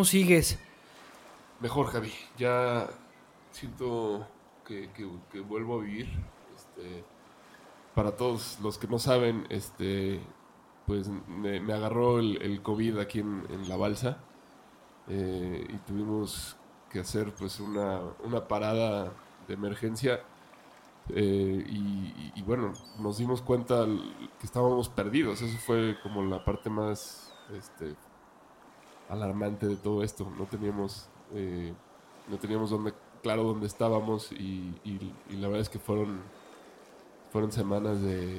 ¿Cómo sigues? Mejor, Javi. Ya siento que, vuelvo a vivir. Este, para todos los que no saben, este, pues me, agarró el, COVID aquí en, la balsa eh, y tuvimos que hacer pues una, parada de emergencia eh, y, y, bueno, nos dimos cuenta que estábamos perdidos. Eso fue como la parte más este, alarmante de todo esto. No teníamos, eh, no teníamos donde, claro dónde estábamos y, la verdad es que fueron, fueron semanas de,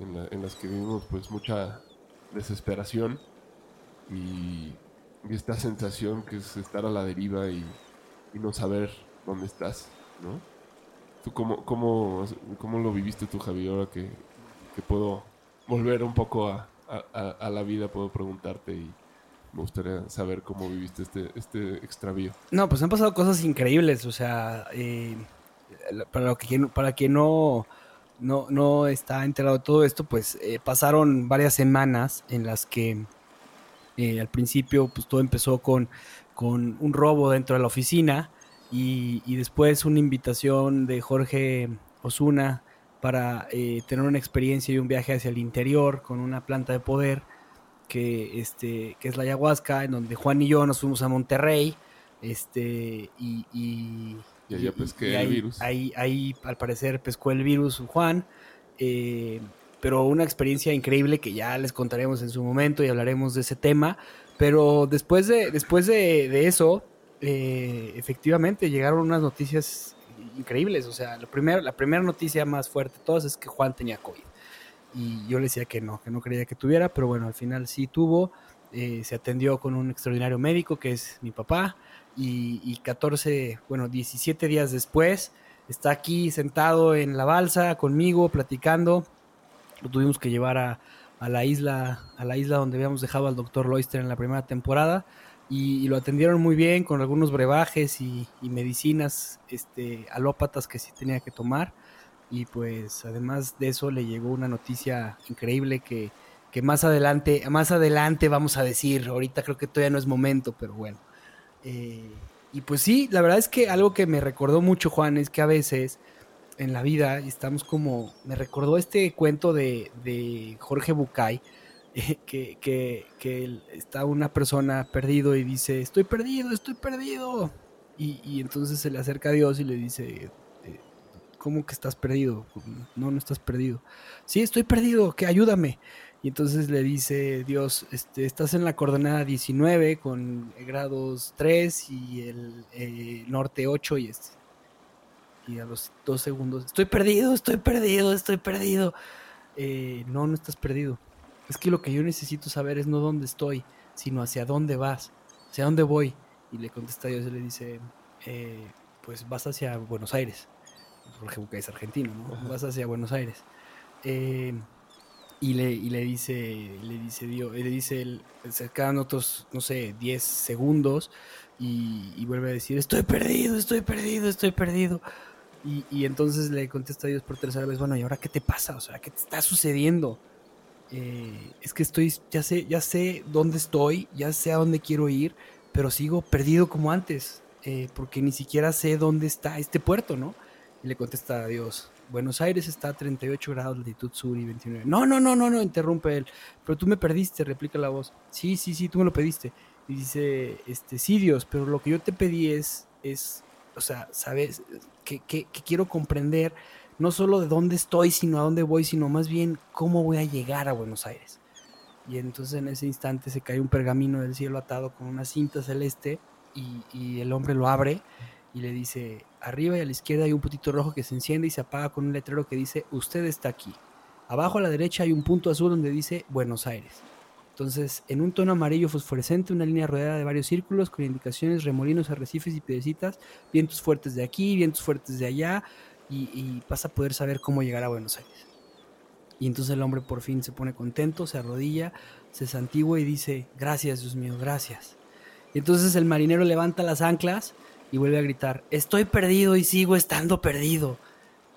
en, las que vivimos pues mucha desesperación y, esta sensación que es estar a la deriva y, no saber dónde estás, ¿no? ¿Tú cómo, cómo, cómo lo viviste tú, Javi, ahora que, puedo volver un poco a, a la vida, puedo preguntarte y me gustaría saber cómo viviste este, este extravío. No, pues han pasado cosas increíbles, o sea, eh, para, lo que, para quien no, no, no está enterado de todo esto, pues eh, pasaron varias semanas en las que eh, al principio pues todo empezó con, con un robo dentro de la oficina y, y después una invitación de Jorge Osuna para tener una experiencia y un viaje hacia el interior con una planta de poder que, este, que es la ayahuasca, en donde Juan y yo nos fuimos a Monterrey, este, y... y allá pesqué el virus. Ahí, ahí, al parecer, pescó el virus Juan, eh, pero una experiencia increíble que ya les contaremos en su momento y hablaremos de ese tema, pero después de, después de, eso, eh, efectivamente, llegaron unas noticias increíbles, o sea, lo primero, la primera noticia más fuerte de todas es que Juan tenía COVID y yo le decía que no, que no creía que tuviera, pero bueno, al final sí tuvo, eh, se atendió con un extraordinario médico que es mi papá y, y 14, bueno, 17 días después está aquí sentado en la balsa conmigo platicando, lo tuvimos que llevar a, a la isla, a la isla donde habíamos dejado al doctor Loister en la primera temporada. Y, lo atendieron muy bien con algunos brebajes y, y medicinas este, alópatas que sí tenía que tomar y pues además de eso le llegó una noticia increíble que, más adelante, más adelante vamos a decir, ahorita creo que todavía no es momento, pero bueno. Eh, y pues sí, la verdad es que algo que me recordó mucho Juan es que a veces en la vida estamos como, me recordó este cuento de, Jorge Bucay, que, que, está una persona perdido y dice, estoy perdido, estoy perdido. Y, y entonces se le acerca a Dios y le dice, ¿cómo que estás perdido? No, no estás perdido. Sí, estoy perdido, que ayúdame. Y entonces le dice Dios, este, estás en la coordenada 19 con grados 3 y el eh, norte 8 y este. Y a los dos segundos, estoy perdido, estoy perdido, estoy perdido. Eh, no, no estás perdido. es que lo que yo necesito saber es no dónde estoy, sino hacia dónde vas, hacia dónde voy. Y le contesta Dios y le dice, eh, pues vas hacia Buenos Aires, que es argentino, ¿no? Vas hacia Buenos Aires. Eh, y le, y le dice, le dice Dios, le dice, el, se quedan otros, no sé, 10 segundos y, vuelve a decir, estoy perdido, estoy perdido, estoy perdido. Y, y, entonces le contesta a Dios por tercera vez, bueno, ¿y ahora qué te pasa? O sea, ¿qué te está sucediendo? Eh, es que estoy, ya sé, ya sé dónde estoy, ya sé a dónde quiero ir, pero sigo perdido como antes, eh, porque ni siquiera sé dónde está este puerto, ¿no? Y le contesta a Dios, Buenos Aires está a 38 grados latitud sur y 29. No, no, no, no, no, interrumpe él. Pero tú me perdiste, replica la voz. Sí, sí, sí, tú me lo pediste. Y dice, este, sí, Dios, pero lo que yo te pedí es, es o sea, sabes, que, que, quiero comprender no solo de dónde estoy, sino a dónde voy, sino más bien cómo voy a llegar a Buenos Aires. Y entonces en ese instante se cae un pergamino del cielo atado con una cinta celeste y el hombre lo abre y le dice, arriba y a la izquierda hay un puntito rojo que se enciende y se apaga con un letrero que dice, usted está aquí. Abajo a la derecha hay un punto azul donde dice Buenos Aires. Entonces, en un tono amarillo fosforescente, una línea rodeada de varios círculos con indicaciones, remolinos, arrecifes y piedrecitas, vientos fuertes de aquí, vientos fuertes de allá, y, vas a poder saber cómo llegar a Buenos Aires. Y entonces el hombre por fin se pone contento, se arrodilla, se santigua y dice, gracias Dios mío, gracias. Y entonces el marinero levanta las anclas y vuelve a gritar, estoy perdido y sigo estando perdido.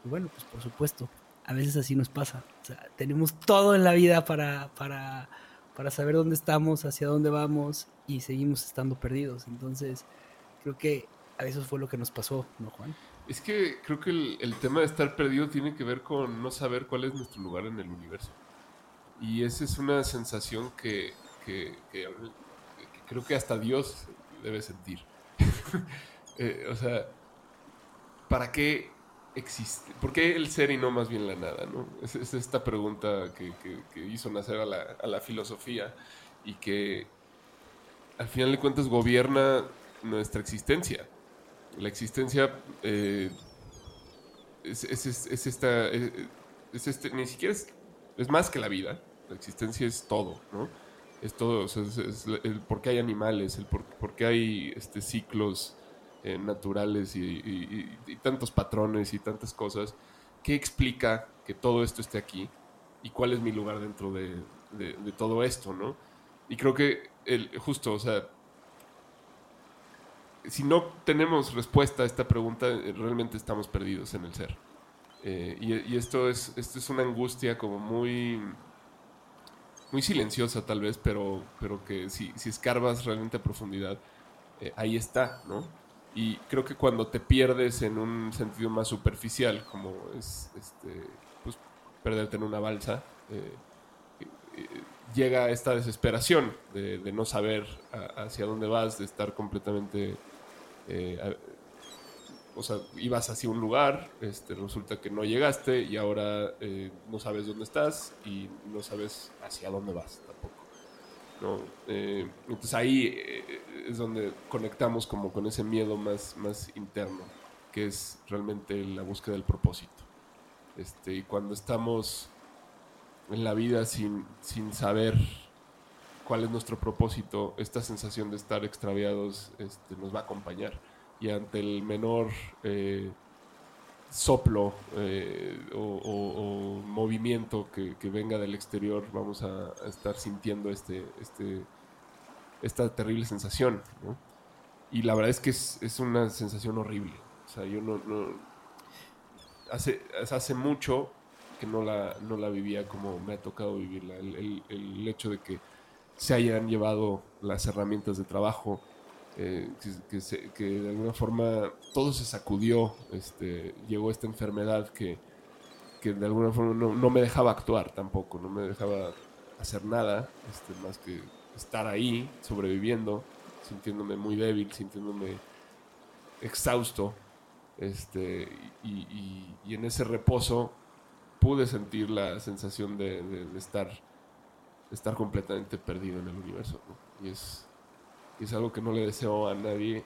Y bueno, pues por supuesto, a veces así nos pasa. O sea, tenemos todo en la vida para, para, para saber dónde estamos, hacia dónde vamos y seguimos estando perdidos. Entonces, creo que a eso fue lo que nos pasó, ¿no, Juan? Es que creo que el, tema de estar perdido tiene que ver con no saber cuál es nuestro lugar en el universo. Y esa es una sensación que, que creo que hasta Dios debe sentir. Eh, o sea, ¿para qué existe? ¿Por qué el ser y no más bien la nada? ¿no? Es, esta pregunta que, hizo nacer a la, filosofía y que al final de cuentas gobierna nuestra existencia. La existencia eh, es, esta... Eh, es este, ni siquiera es, es más que la vida. La existencia es todo, ¿no? es todo, es, el por qué hay animales, el por, qué hay este, ciclos eh, naturales y, tantos patrones y tantas cosas. ¿Qué explica que todo esto esté aquí? ¿Y cuál es mi lugar dentro de, todo esto, no? Y creo que el, justo, o sea, si no tenemos respuesta a esta pregunta, eh, realmente estamos perdidos en el ser. Eh, y, esto, es, esto es una angustia como muy, muy silenciosa tal vez, pero, pero que si, si escarbas realmente a profundidad, ahí está, ¿no? Y creo que cuando te pierdes en un sentido más superficial, como es este, pues, perderte en una balsa, eh, eh, llega esta desesperación de, no saber hacia dónde vas, de estar completamente... Eh, o sea, ibas hacia un lugar, este, resulta que no llegaste y ahora no sabes dónde estás y no sabes hacia dónde vas tampoco. Eh, entonces ahí eh, es donde conectamos como con ese miedo más, más interno, que es realmente la búsqueda del propósito. Este, y cuando estamos en la vida sin, sin saber cuál es nuestro propósito, esta sensación de estar extraviados este, nos va a acompañar. Y ante el menor eh, soplo eh, o, movimiento que, venga del exterior, vamos a, estar sintiendo este, este, esta terrible sensación. Y la verdad es que es, una sensación horrible. O sea, yo no, hace, hace mucho que no la, no la vivía como me ha tocado vivirla. El, el hecho de que se hayan llevado las herramientas de trabajo, eh, que, de alguna forma todo se sacudió, este, llegó esta enfermedad que, de alguna forma no, me dejaba actuar tampoco, no me dejaba hacer nada, este, más que estar ahí, sobreviviendo, sintiéndome muy débil, sintiéndome exhausto, este, y, en ese reposo pude sentir la sensación de, estar, estar completamente perdido en el universo, y es y es algo que no le deseo a nadie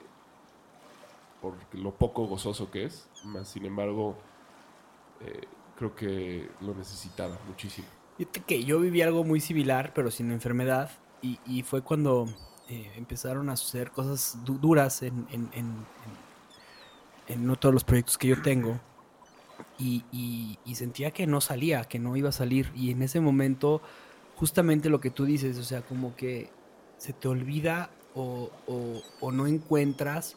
por lo poco gozoso que es, más sin embargo, eh, creo que lo necesitaba muchísimo. Que yo viví algo muy similar, pero sin enfermedad, y, fue cuando eh, empezaron a suceder cosas duras en, en todos los proyectos que yo tengo. Y, sentía que no salía, que no iba a salir. Y en ese momento, justamente lo que tú dices, o sea, como que se te olvida o, no encuentras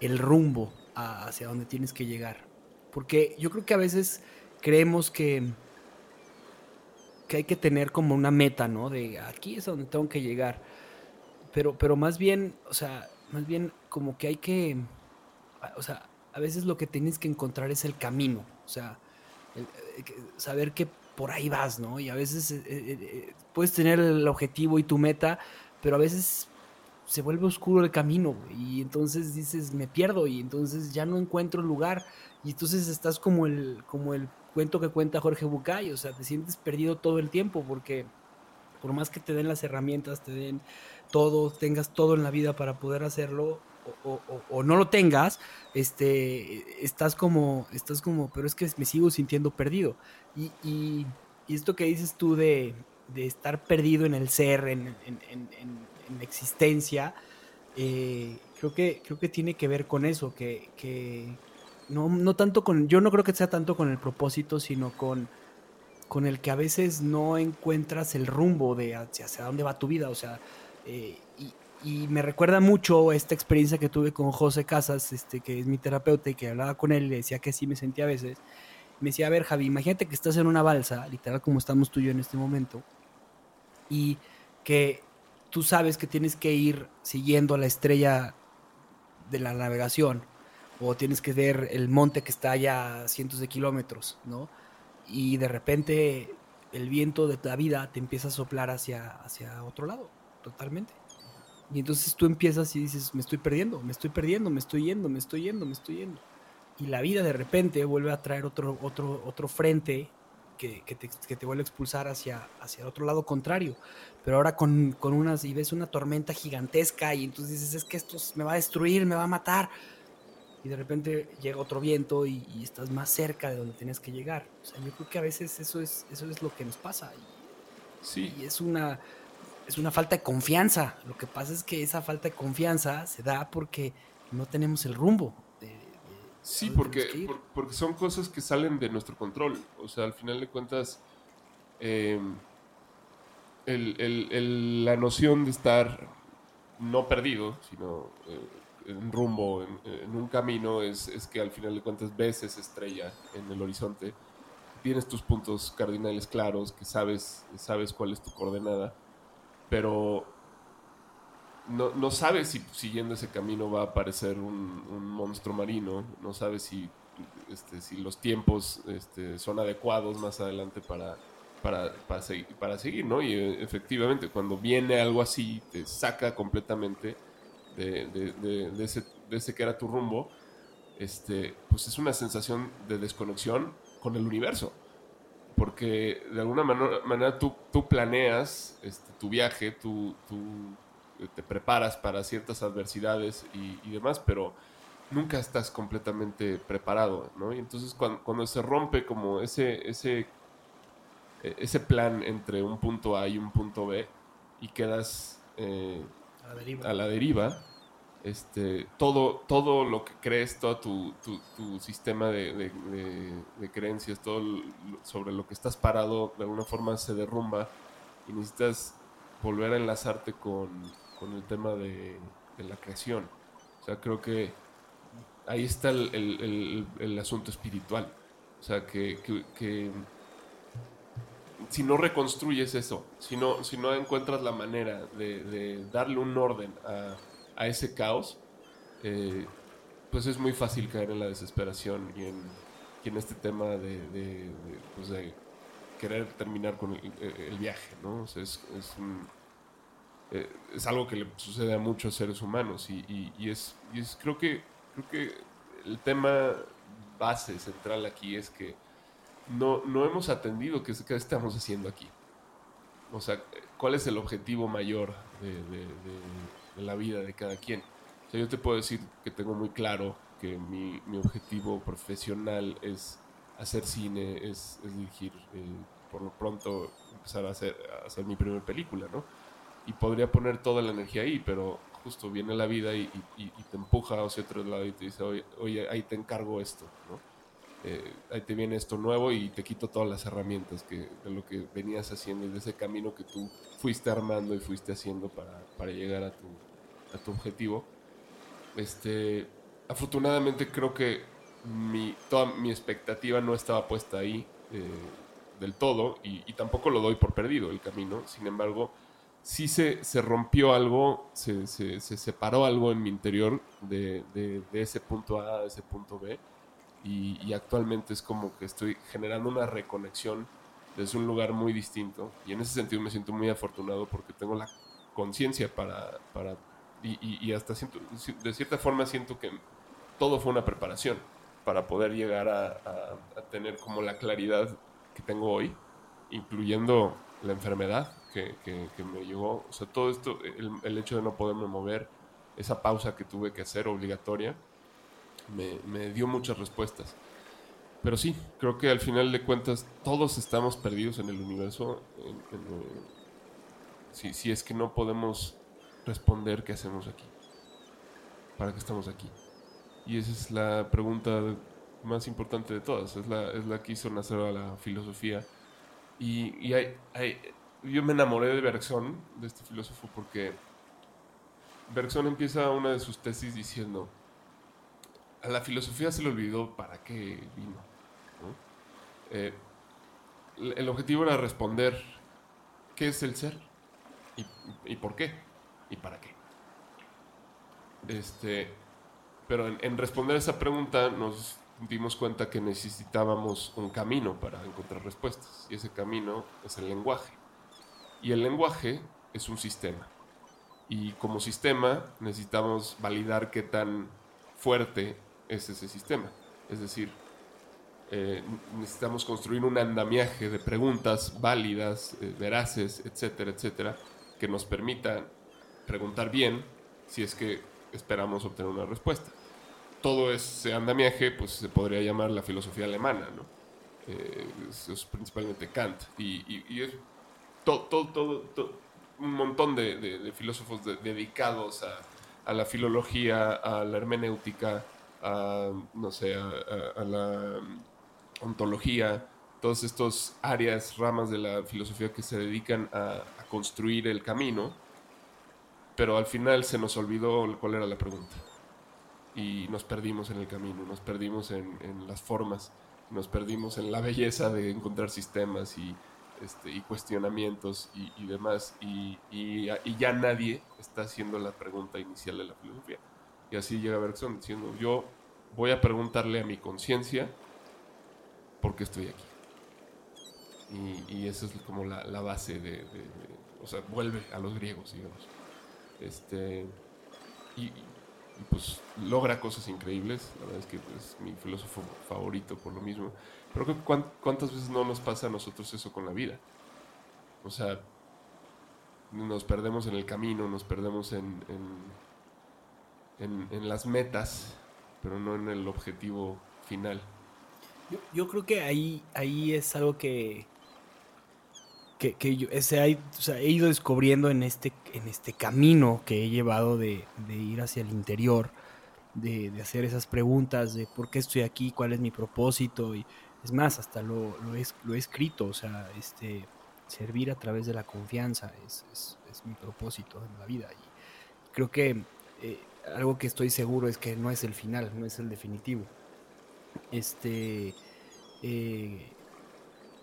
el rumbo hacia donde tienes que llegar. Porque yo creo que a veces creemos que, que hay que tener como una meta, ¿no? De aquí es donde tengo que llegar. Pero, pero más bien, o sea, más bien como que hay que, o sea, a veces lo que tienes que encontrar es el camino, o sea, el, el, saber que por ahí vas, ¿no? Y a veces eh, eh, eh, puedes tener el objetivo y tu meta, pero a veces se vuelve oscuro el camino y entonces dices, me pierdo y entonces ya no encuentro lugar y entonces estás como el, como el cuento que cuenta Jorge Bucay, o sea, te sientes perdido todo el tiempo porque por más que te den las herramientas, te den todo, tengas todo en la vida para poder hacerlo o, no lo tengas, este, estás como, estás como, pero es que me sigo sintiendo perdido. Y esto que dices tú de, de, estar perdido en el ser, en, en, en, en existencia, eh, creo, que, creo que tiene que ver con eso, que, que no, no, tanto con, yo no creo que sea tanto con el propósito, sino con, con el que a veces no encuentras el rumbo de hacia, hacia dónde va tu vida, o sea, eh, y, me recuerda mucho esta experiencia que tuve con José Casas, este, que es mi terapeuta y que hablaba con él y le decía que así me sentía a veces. Me decía, a ver, Javi, imagínate que estás en una balsa, literal como estamos tú y yo en este momento, y que tú sabes que tienes que ir siguiendo la estrella de la navegación, o tienes que ver el monte que está allá cientos de kilómetros, ¿no? Y de repente el viento de la vida te empieza a soplar hacia, hacia otro lado, totalmente. Y entonces tú empiezas y dices, me estoy perdiendo, me estoy perdiendo, me estoy yendo, me estoy yendo, me estoy yendo. Y la vida de repente vuelve a traer otro, otro, otro frente que, que, te, que te vuelve a expulsar hacia, hacia otro lado contrario. Pero ahora con, con unas, y ves una tormenta gigantesca y entonces dices, es que esto me va a destruir, me va a matar. Y de repente llega otro viento y, y estás más cerca de donde tienes que llegar. O sea, yo creo que a veces eso es, eso es lo que nos pasa. Y, sí. y es una es una falta de confianza. Lo que pasa es que esa falta de confianza se da porque no tenemos el rumbo. De, de sí, porque, por, porque son cosas que salen de nuestro control. O sea, al final de cuentas, eh, el, el, el, la noción de estar no perdido, sino eh, en rumbo, en, en un camino, es, es, que al final de cuentas ves esa estrella en el horizonte. Tienes tus puntos cardinales claros, que sabes, sabes cuál es tu coordenada pero no, no sabes si siguiendo ese camino va a aparecer un, un monstruo marino, no sabes si, este, si los tiempos este, son adecuados más adelante para, para, para, seguir, para seguir, ¿no? Y efectivamente, cuando viene algo así, te saca completamente de, de, de, ese, de ese que era tu rumbo, este, pues es una sensación de desconexión con el universo porque de alguna manera, tú, tú planeas este, tu viaje, tú, tú, te preparas para ciertas adversidades y, demás, pero nunca estás completamente preparado, ¿no? Y entonces cuando, cuando, se rompe como ese, ese, ese plan entre un punto A y un punto B y quedas eh, a la deriva, este, todo, todo lo que crees, todo tu, tu, tu sistema de, de, creencias, todo sobre lo que estás parado, de alguna forma se derrumba y necesitas volver a enlazarte con, con el tema de, la creación. O sea, creo que ahí está el, el, el, asunto espiritual. O sea, que, que, si no reconstruyes eso, si no, si no encuentras la manera de darle un orden a ese caos, eh, pues es muy fácil caer en la desesperación y en, este tema de, pues de, querer terminar con el, viaje, ¿no? Eh, es, algo que le sucede a muchos seres humanos y, y, y, es, es, creo que, creo que el tema base central aquí es que no, no hemos atendido qué, qué estamos haciendo aquí. O sea, ¿cuál es el objetivo mayor de, la vida de cada quien. Yo te puedo decir que tengo muy claro que mi, mi objetivo profesional es hacer cine, es, es dirigir, eh, por lo pronto empezar a hacer, a hacer mi primera película, ¿no? Y podría poner toda la energía ahí, pero justo viene la vida y, te empuja hacia otro lado y te dice, oye, oye ahí te encargo esto, ¿no? Eh, ahí te viene esto nuevo y te quito todas las herramientas que, de lo que venías haciendo y de ese camino que tú fuiste armando y fuiste haciendo para, para llegar a tu, a tu objetivo. Este, afortunadamente creo que mi, toda mi expectativa no estaba puesta ahí eh, del todo y, tampoco lo doy por perdido el camino. Sin embargo, sí se, se rompió algo, se, se, separó algo en mi interior de, de, de ese punto A a ese punto B y, actualmente es como que estoy generando una reconexión desde un lugar muy distinto. Y en ese sentido me siento muy afortunado porque tengo la conciencia para, para y, hasta siento, de cierta forma siento que todo fue una preparación para poder llegar a, tener como la claridad que tengo hoy, incluyendo la enfermedad que, que, me llegó, o sea, todo esto, el, el hecho de no poderme mover, esa pausa que tuve que hacer obligatoria, me, dio muchas respuestas. Pero sí, creo que al final de cuentas todos estamos perdidos en el universo. si, es que no podemos responder qué hacemos aquí. ¿Para qué estamos aquí? Y esa es la pregunta más importante de todas. Es la, es la que hizo nacer a la filosofía. Y, y hay, yo me enamoré de Bergson, de este filósofo, porque Bergson empieza una de sus tesis diciendo a la filosofía se le olvidó para qué vino. Eh, el objetivo era responder qué es el ser y, por qué y para qué. Este, pero en, en, responder esa pregunta nos dimos cuenta que necesitábamos un camino para encontrar respuestas y ese camino es el lenguaje. Y el lenguaje es un sistema. Y como sistema necesitamos validar qué tan fuerte es ese sistema. Es decir, eh, necesitamos construir un andamiaje de preguntas válidas, eh, veraces, etcétera, etcétera, que nos permitan preguntar bien si es que esperamos obtener una respuesta. Todo ese andamiaje pues, se podría llamar la filosofía alemana, ¿no? Eh, es, principalmente Kant. Y, es todo, todo, todo, un montón de, filósofos dedicados a la filología, a la hermenéutica, a, no sé, a, la ontología, todas estas áreas, ramas de la filosofía que se dedican a, construir el camino, pero al final se nos olvidó cuál era la pregunta. Y nos perdimos en el camino, nos perdimos en, las formas, nos perdimos en la belleza de encontrar sistemas y, este, y cuestionamientos y, demás, y, y, ya nadie está haciendo la pregunta inicial de la filosofía. Y así llega Bergson diciendo, yo voy a preguntarle a mi conciencia por qué estoy aquí. Y, y eso es como la, base de, O sea, vuelve a los griegos, digamos. Este, y, pues logra cosas increíbles. La verdad es que es mi filósofo favorito por lo mismo. Pero ¿cuántas veces no nos pasa a nosotros eso con la vida? O sea, nos perdemos en el camino, nos perdemos en en, en, las metas, pero no en el objetivo final. Yo, creo que ahí, ahí es algo que, que, yo ese, he ido descubriendo en este, en este camino que he llevado de, ir hacia el interior, de, hacer esas preguntas de por qué estoy aquí, cuál es mi propósito. Y es más, hasta lo, lo, he, lo he escrito, o sea, este, servir a través de la confianza es, es, es mi propósito en la vida. Y creo que eh, algo que estoy seguro es que no es el final, no es el definitivo. Este, eh,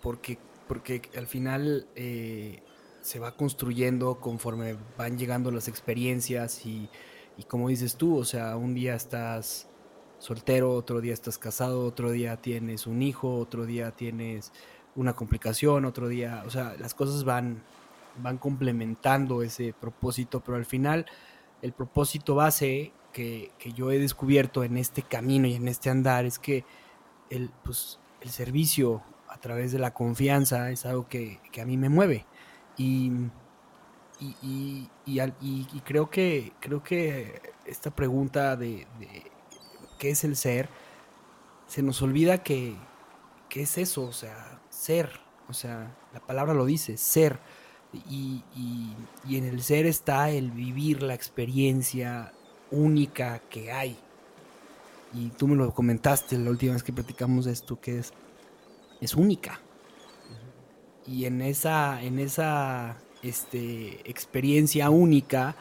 porque, porque al final eh, se va construyendo conforme van llegando las experiencias y, y como dices tú, o sea, un día estás soltero, otro día estás casado, otro día tienes un hijo, otro día tienes una complicación, otro día, o sea, las cosas van, van complementando ese propósito, pero al final el propósito base que, yo he descubierto en este camino y en este andar es que el, pues, el servicio a través de la confianza es algo que, a mí me mueve. Y, y, y, creo, que, creo que esta pregunta de, qué es el ser, se nos olvida que, que es eso, o sea, ser, O sea, la palabra lo dice, ser. Y, y en el ser está el vivir la experiencia única que hay. Y tú me lo comentaste la última vez que platicamos esto, que es, es única. Y en esa, en esa este, experiencia única,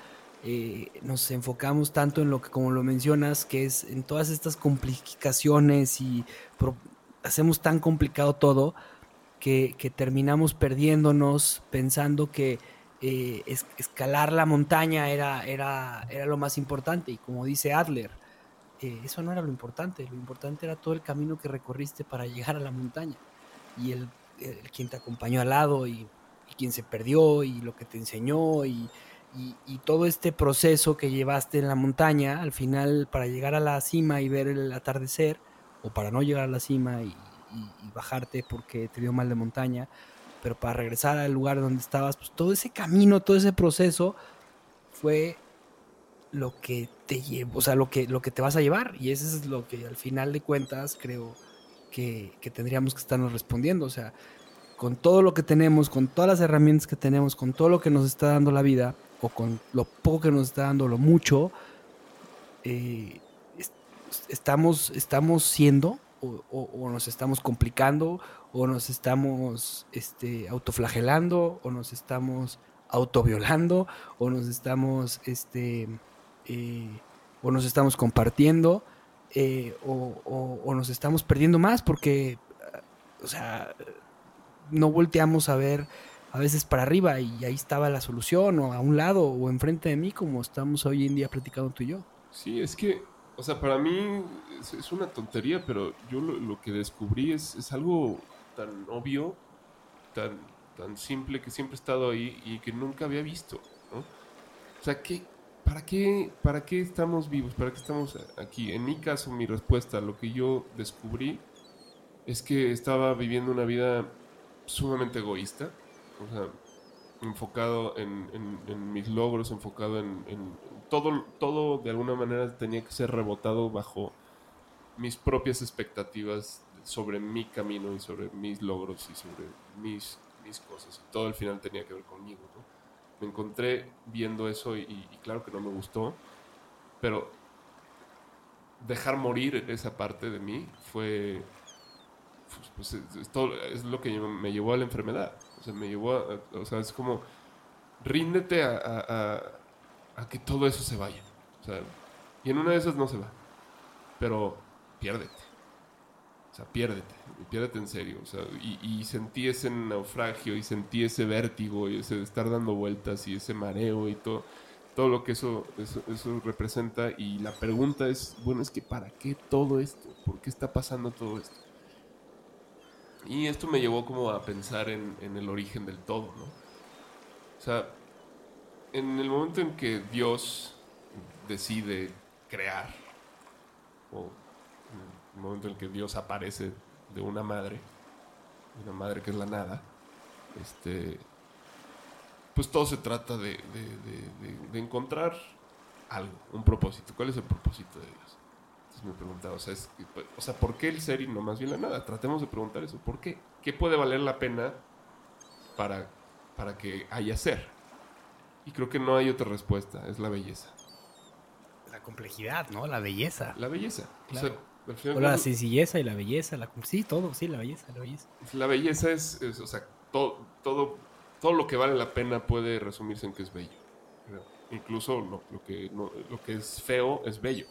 eh, nos enfocamos tanto en lo que, como lo mencionas, que es en todas estas complicaciones y hacemos tan complicado todo que, terminamos perdiéndonos pensando que eh, escalar la montaña era, era, era lo más importante. Y como dice Adler, eh, eso no era lo importante, lo importante era todo el camino que recorriste para llegar a la montaña y el, quien te acompañó al lado y, quien se perdió y lo que te enseñó y, todo este proceso que llevaste en la montaña al final para llegar a la cima y ver el atardecer o para no llegar a la cima y, bajarte porque te dio mal de montaña, pero para regresar al lugar donde estabas, pues todo ese camino, todo ese proceso fue lo que te llevo, o sea, lo que, lo que te vas a llevar. Y eso es lo que al final de cuentas creo que, tendríamos que estarnos respondiendo. O sea, con todo lo que tenemos, con todas las herramientas que tenemos, con todo lo que nos está dando la vida, o con lo poco que nos está dando, lo mucho, eh, estamos, estamos siendo, o, nos estamos complicando, o nos estamos este, autoflagelando, o nos estamos autoviolando, o nos estamos este, eh, o nos estamos compartiendo eh, o, nos estamos perdiendo más porque, o sea, no volteamos a ver a veces para arriba y ahí estaba la solución o a un lado o enfrente de mí como estamos hoy en día platicando tú y yo. Sí, es que, o sea, para mí es, una tontería, pero yo lo, que descubrí es, es, algo tan obvio, tan, tan simple que siempre he estado ahí y que nunca había visto, ¿no? O sea, ¿qué, ¿para qué, ¿para qué estamos vivos? ¿Para qué estamos aquí? En mi caso, mi respuesta, lo que yo descubrí es que estaba viviendo una vida sumamente egoísta, o sea, enfocado en, mis logros, enfocado en, todo, todo de alguna manera tenía que ser rebotado bajo mis propias expectativas sobre mi camino y sobre mis logros y sobre mis, cosas. Y todo al final tenía que ver conmigo, ¿no? me encontré viendo eso y, claro que no me gustó, pero dejar morir esa parte de mí fue, pues, pues es lo que me llevó a la enfermedad. O sea, me llevó a, o sea, es como, ríndete a, a, que todo eso se vaya. O sea, y en una de esas no se va, pero piérdete. O sea, piérdete, piérdete en serio. O sea, y, sentí ese naufragio y sentí ese vértigo y ese estar dando vueltas y ese mareo y todo, todo lo que eso, eso, representa. Y la pregunta es, bueno, es que ¿para qué todo esto? ¿Por qué está pasando todo esto? Y esto me llevó como a pensar en, en el origen del todo, ¿no? O sea, en el momento en que Dios decide crear, o el momento en que Dios aparece de una madre, una madre que es la nada, este, pues todo se trata de, encontrar algo, un propósito. ¿Cuál es el propósito de Dios? Entonces me preguntaba, o sea, o sea, ¿por qué el ser y no más bien la nada? Tratemos de preguntar eso, ¿por qué? ¿Qué puede valer la pena para, para que haya ser? Y creo que no hay otra respuesta, es la belleza. La complejidad, ¿no? La belleza. La belleza. Claro la sencilleza y la belleza, la, sí, todo, sí, la belleza, la belleza. La belleza es, o sea, todo, todo, todo lo que vale la pena puede resumirse en que es bello. Incluso lo, que, lo que es feo es bello.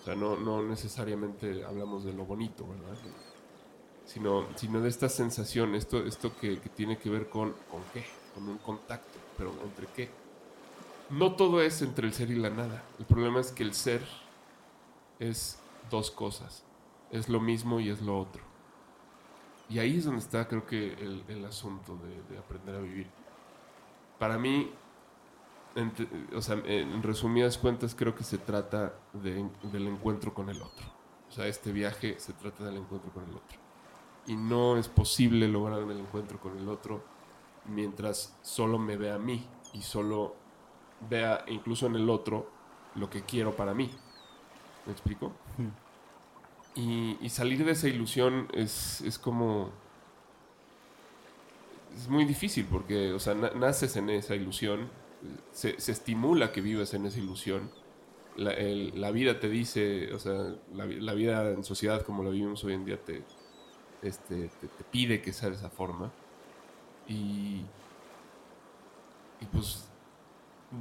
O sea, no, no necesariamente hablamos de lo bonito, ¿verdad? Sino, sino de esta sensación, esto, esto que, tiene que ver con, con qué, con un contacto, pero ¿entre qué? No todo es entre el ser y la nada. El problema es que el ser es dos cosas. Es lo mismo y es lo otro. Y ahí es donde está creo que el, asunto de, aprender a vivir. Para mí, en, o sea, en resumidas cuentas, creo que se trata del encuentro con el otro. O sea, este viaje se trata del encuentro con el otro. Y no es posible lograr el encuentro con el otro mientras solo me vea a mí y solo vea incluso en el otro lo que quiero para mí. ¿Me explico? Y, salir de esa ilusión es, como... es muy difícil porque, o sea, na- naces en esa ilusión, se, se estimula que vivas en esa ilusión. La, la vida te dice, o sea, la, vi- la vida en sociedad como la vivimos hoy en día te, este, te, pide que sea de esa forma. Y, y pues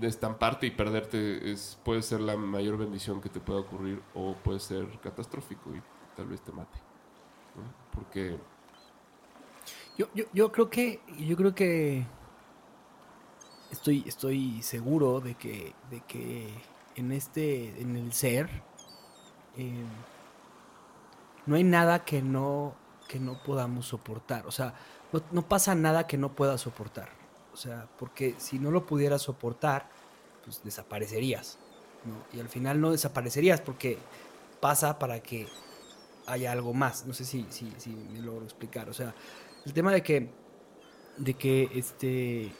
estamparte y perderte es, puede ser la mayor bendición que te pueda ocurrir o puede ser catastrófico y tal vez te mate. Porque Yo, yo, yo creo que. Yo creo que. Estoy, estoy seguro de que. de que en este. en el ser. eh, no hay nada que no. que no podamos soportar. O sea, no, no pasa nada que no puedas soportar. O sea, porque si no lo pudieras soportar, pues desaparecerías. ¿no? Y al final no desaparecerías porque pasa para que haya algo más. No sé si, si, si me logro explicar. O sea, el tema de que, de que este,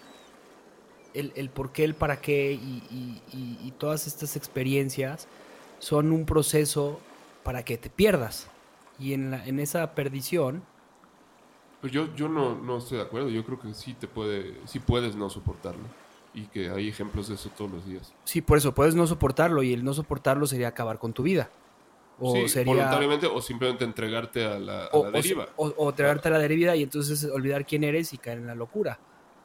el, el por qué, el para qué y, y- y- y todas estas experiencias son un proceso para que te pierdas. Y en, la, en esa perdición, Pues yo, yo no, no estoy de acuerdo. Yo creo que sí te puede, sí puedes no soportarlo. Y que hay ejemplos de eso todos los días. sí, por eso puedes no soportarlo y el no soportarlo sería acabar con tu vida. O sí, sería... voluntariamente o simplemente entregarte a la, a o, la deriva. o- o tragarte a la deriva y entonces olvidar quién eres y caer en la locura.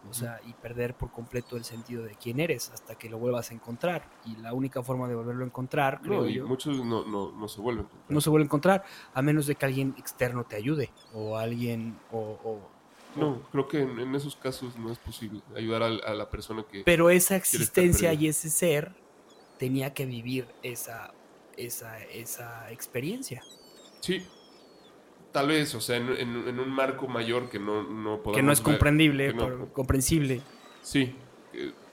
O sea, y perder por completo el sentido de quién eres hasta que lo vuelvas a encontrar. Y la única forma de volverlo a encontrar, creo no, y yo, muchos no, no, no se vuelven. no se vuelve a encontrar a menos de que alguien externo te ayude o alguien o, o- No, creo que en, en esos casos no es posible ayudar al- a, la persona que... pero esa existencia y ese ser tenía que vivir esa esa esa experiencia Sí, tal vez, o sea, en, en- en un marco mayor que no, no podamos que no es comprendible no- comprensible Sí,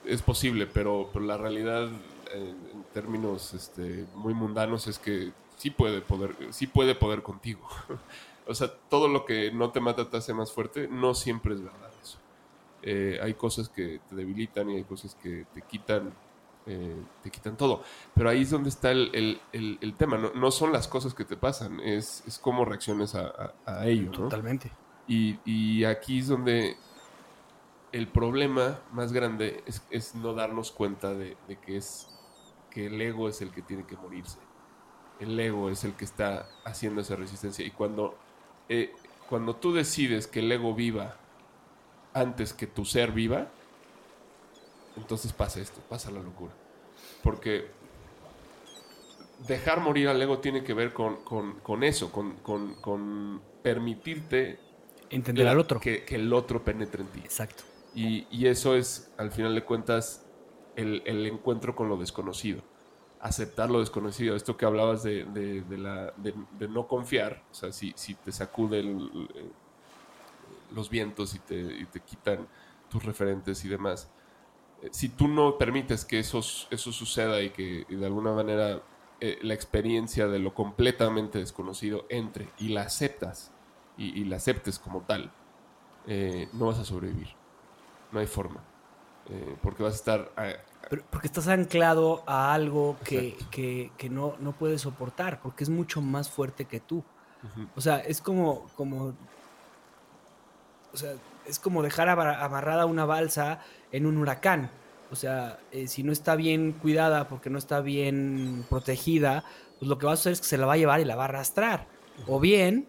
es posible, pero, pero la realidad eh, en términos este, muy mundanos es que sí puede poder, sí puede poder contigo. o sea, todo lo que no te mata te hace más fuerte, no siempre es verdad eso. Eh, hay cosas que te debilitan y hay cosas que te quitan, eh, te quitan todo. Pero ahí es donde está el, el- el- el tema. No, no son las cosas que te pasan, es, es cómo reacciones a, a- a ello. ¿no? totalmente Y, y aquí es donde el problema más grande es, es no darnos cuenta de, de que es que el ego es el que tiene que morirse. El ego es el que está haciendo esa resistencia. Y cuando, eh, cuando tú decides que el ego viva antes que tu ser viva, entonces pasa esto, pasa la locura. Porque dejar morir al ego tiene que ver con, con- con eso, con, con- permitirte entender la- al otro Que, que el otro penetre en ti. exacto Y, y eso es, al final de cuentas, el, el encuentro con lo desconocido. Aceptar lo desconocido. Esto que hablabas de, de- de la, de, de no confiar. O sea, si, si te sacuden los vientos y te, y te quitan tus referentes y demás. Eh, Si tú no permites que eso, eso suceda y que y de alguna manera eh, la experiencia de lo completamente desconocido entre y la aceptas y, y la aceptes como tal, eh, no vas a sobrevivir. No hay forma. Eh, porque vas a estar... ah, Pero- porque estás anclado a algo que, que- que no, no puedes soportar, porque es mucho más fuerte que tú. ujú, O sea, es como, como, o sea, es como dejar amarrada una balsa en un huracán. O sea, eh, si no está bien cuidada porque no está bien protegida, pues lo que va a suceder es que se la va a llevar y la va a arrastrar. O bien,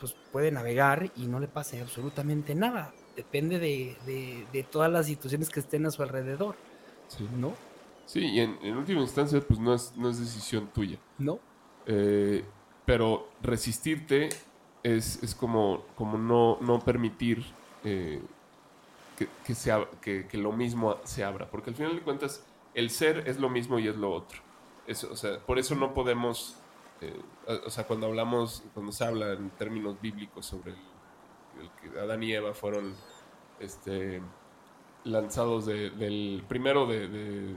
pues puede navegar y no le pase absolutamente nada. Depende de, de- de todas las situaciones que estén a su alrededor, sí. ¿no? Sí, y en, en última instancia, pues no es, no es decisión tuya. ¿No? Eh, pero resistirte es, es como, como no, no permitir eh, que, que, lo mismo se abra. Porque al final de cuentas, el ser es lo mismo y es lo otro. Eso, o sea, por eso no podemos, eh, o sea, cuando hablamos, cuando se habla en términos bíblicos sobre el, que Adán y Eva fueron este, lanzados de- del primero de,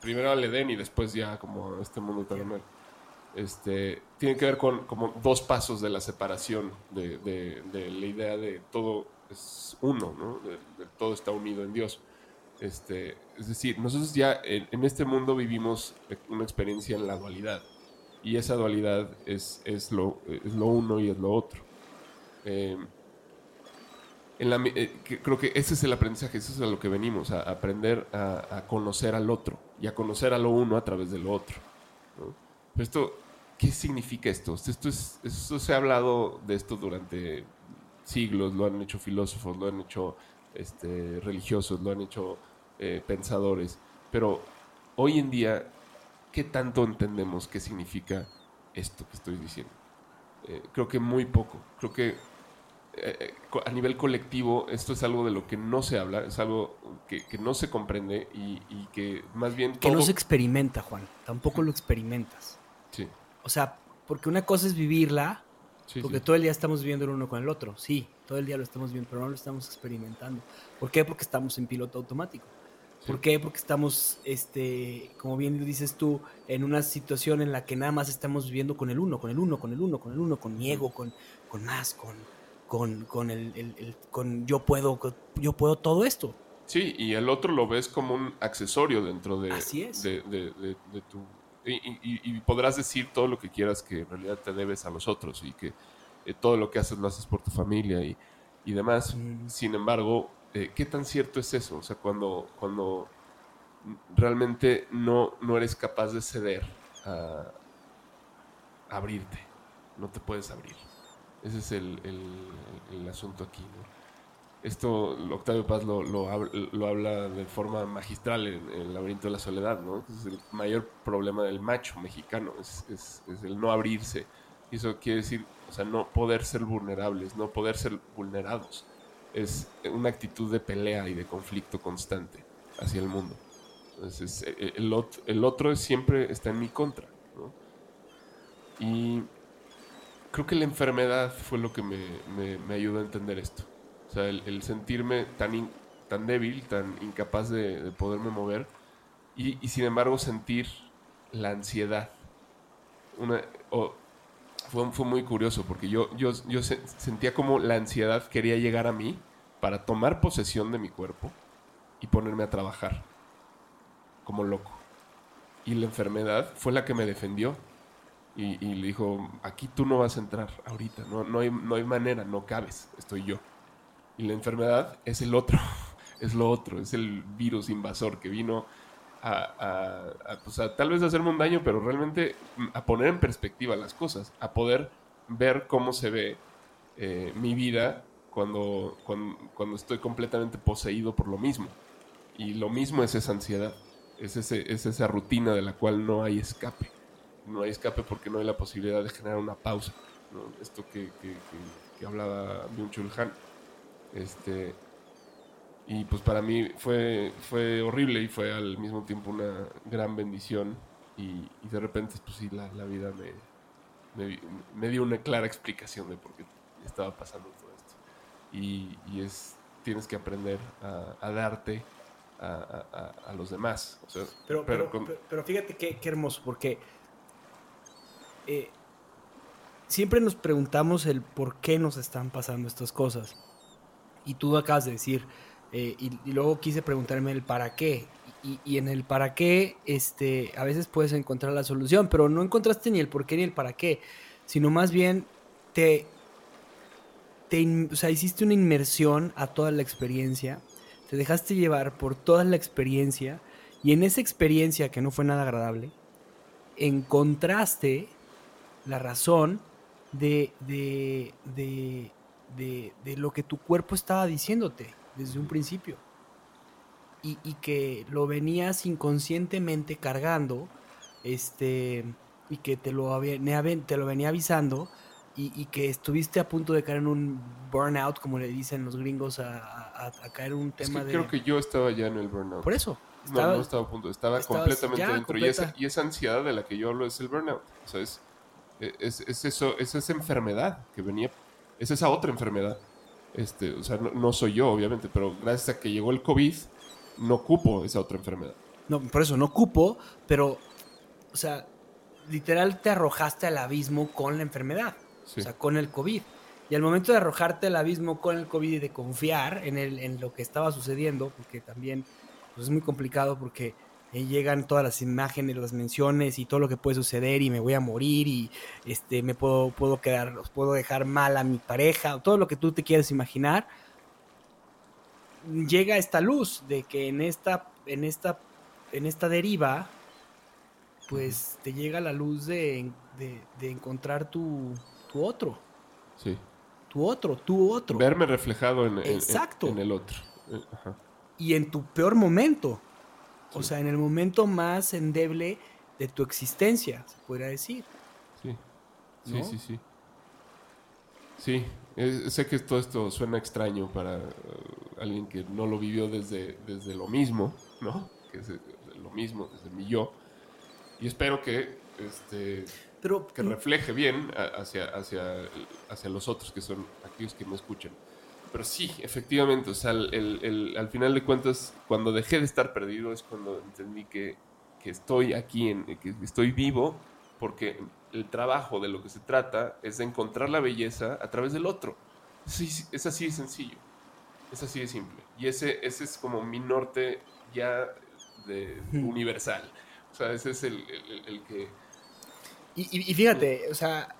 primero al Edén y después ya como a este mundo terrenal este, tiene que ver con como dos pasos de la separación de la idea de todo es uno, ¿no? Todo está unido en Dios. Este, es decir, nosotros ya en, este mundo vivimos una experiencia en la dualidad y esa dualidad es, es, lo, lo uno y es lo otro. Eh, en la, eh, creo que ese es el aprendizaje, eso es a lo que venimos, a aprender a, conocer al otro y a conocer a lo uno a través de lo otro. esto, ¿qué significa esto? Esto, es, esto se ha hablado de esto durante siglos, lo han hecho filósofos, lo han hecho este, religiosos, lo han hecho eh, pensadores, pero hoy en día, ¿qué tanto entendemos qué significa esto que estoy diciendo? Eh, creo que muy poco. Creo que eh, a nivel colectivo esto es algo de lo que no se habla, es algo que, que no se comprende y, y, que más bien... Que no se experimenta, Juan, tampoco lo experimentas. Sí. O sea, porque una cosa es vivirla, sí, porque sí. todo el día estamos viviendo el uno con el otro, sí, todo el día lo estamos viendo, pero no lo estamos experimentando. ¿Por qué? Porque estamos en piloto automático. ¿Por qué? Porque estamos, este, como bien dices tú, en una situación en la que nada más estamos viviendo con el uno, con el uno, con el uno, con el uno, con mi ego, con, con más, con, con, con el, el, el, con yo puedo, yo puedo todo esto. Sí, y el otro lo ves como un accesorio dentro de, Así es. de, de, de, de tu... Y, y, y, podrás decir todo lo que quieras que en realidad te debes a los otros y que eh, todo lo que haces lo haces por tu familia y, y demás. Sin embargo, eh, ¿qué tan cierto es eso? O sea, cuando, cuando realmente no, no eres capaz de ceder a, a abrirte, no te puedes abrir. Ese es el, el, el asunto aquí. ¿no? Esto Octavio Paz lo, lo, habla de forma magistral en, El laberinto de la soledad. ¿no? Es el mayor problema del macho mexicano, es, es, el no abrirse. Y eso quiere decir, o sea, no poder ser vulnerables, no poder ser vulnerados. Es una actitud de pelea y de conflicto constante hacia el mundo. Entonces, el, el otro siempre está en mi contra. ¿no? Y creo que la enfermedad fue lo que me, me, me ayudó a entender esto. O sea, el, sentirme tan, tan débil, tan incapaz de, de poderme mover y, sin embargo sentir la ansiedad. Fue, muy curioso porque yo, yo, yo se, sentía como la ansiedad quería llegar a mí para tomar posesión de mi cuerpo y ponerme a trabajar como loco. Y la enfermedad fue la que me defendió y, y, le dijo, aquí tú no vas a entrar ahorita, no, no, hay, no hay manera, no cabes, estoy yo. Y la enfermedad es el otro, es lo otro, es el virus invasor que vino a, a, a, pues a tal vez hacerme un daño, pero realmente a poner en perspectiva las cosas, a poder ver cómo se ve eh, mi vida cuando, cuando, cuando estoy completamente poseído por lo mismo. Y lo mismo es esa ansiedad, es, ese, es esa rutina de la cual no hay escape no hay escape porque no hay la posibilidad de generar una pausa. ¿no? Esto que, que, que, que hablaba Byung-Chul Han. Este, y pues para mí fue, fue horrible y fue al mismo tiempo una gran bendición. Y, y de repente, pues sí, la, la vida me, me, me, dio una clara explicación de por qué estaba pasando todo esto. Y, y es, tienes que aprender a, a darte a, a, a, los demás. O sea, pero, pero, pero, con... pero, fíjate qué, qué hermoso, porque eh, siempre nos preguntamos el por qué nos están pasando estas cosas. Y tú acabas de decir, eh, y, luego quise preguntarme el para qué. Y, en el para qué, este, a veces puedes encontrar la solución, pero no encontraste ni el por qué ni el para qué, sino más bien te, te o sea, hiciste una inmersión a toda la experiencia, te dejaste llevar por toda la experiencia, y en esa experiencia que no fue nada agradable, encontraste la razón de, de, de, lo que tu cuerpo estaba diciéndote desde un principio. Y, y, que lo venías inconscientemente cargando, este, y que te lo, te lo venía avisando, y, y, que estuviste a punto de caer en un burnout, como le dicen los gringos, a, a, a caer en un tema es que de... Creo que yo estaba ya en el burnout. Por eso. Estaba, no, no estaba a punto, estaba completamente dentro. Completa. Y, esa, y esa ansiedad de la que yo hablo es el burnout. O sea, es, es, es, eso, es esa enfermedad que venía, es esa otra enfermedad. Este, o sea, no, no, soy yo, obviamente, pero gracias a que llegó el COVID, no cupo esa otra enfermedad. No, por eso no cupo, pero, o sea, literal te arrojaste al abismo con la enfermedad, sí. o sea, con el COVID. Y al momento de arrojarte al abismo con el COVID y de confiar en, el, en lo que estaba sucediendo, porque también pues, es muy complicado porque eh, llegan todas las imágenes, las menciones y todo lo que puede suceder y me voy a morir y este me puedo puedo quedar puedo dejar mal a mi pareja, todo lo que tú te quieras imaginar llega esta luz de que en esta, en esta, en esta deriva, pues te llega la luz de, de, encontrar tu, tu, otro. Sí. Tu otro, tu otro. Verme reflejado en, Exacto. en, el otro. Eh, y en tu peor momento. O sea, en el momento más endeble de tu existencia, se podría decir. Sí. Sí, sí, sí. Sí, sé que todo esto suena extraño para uh, alguien que no lo vivió desde, desde lo mismo, ¿no? Que es lo mismo, desde mi yo. Y espero que, este, Pero, que refleje bien hacia, hacia, hacia los otros, que son aquellos que me escuchan. Pero sí, efectivamente, o sea, al final de cuentas, cuando dejé de estar perdido es cuando entendí que, que estoy aquí, en, que estoy vivo, porque el trabajo de lo que se trata es de encontrar la belleza a través del otro. Es, así de sencillo, es así de simple. Y ese, ese es como mi norte ya de, universal. O sea, ese es el, que... Y, fíjate, o sea,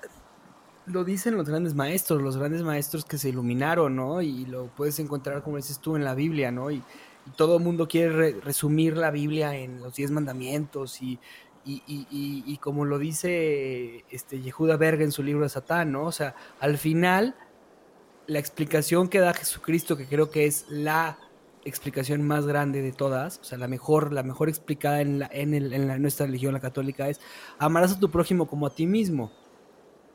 lo dicen los grandes maestros, los grandes maestros que se iluminaron, ¿no? Y lo puedes encontrar, como dices tú, en la Biblia, ¿no? Y, todo el mundo quiere resumir la Biblia en los diez mandamientos y, y, como lo dice este Yehuda Berga en su libro de Satán, ¿no? O sea, al final, la explicación que da Jesucristo, que creo que es la explicación más grande de todas, o sea, la mejor, la mejor explicada en, la, en, el, en nuestra religión, la católica, es amarás a tu prójimo como a ti mismo.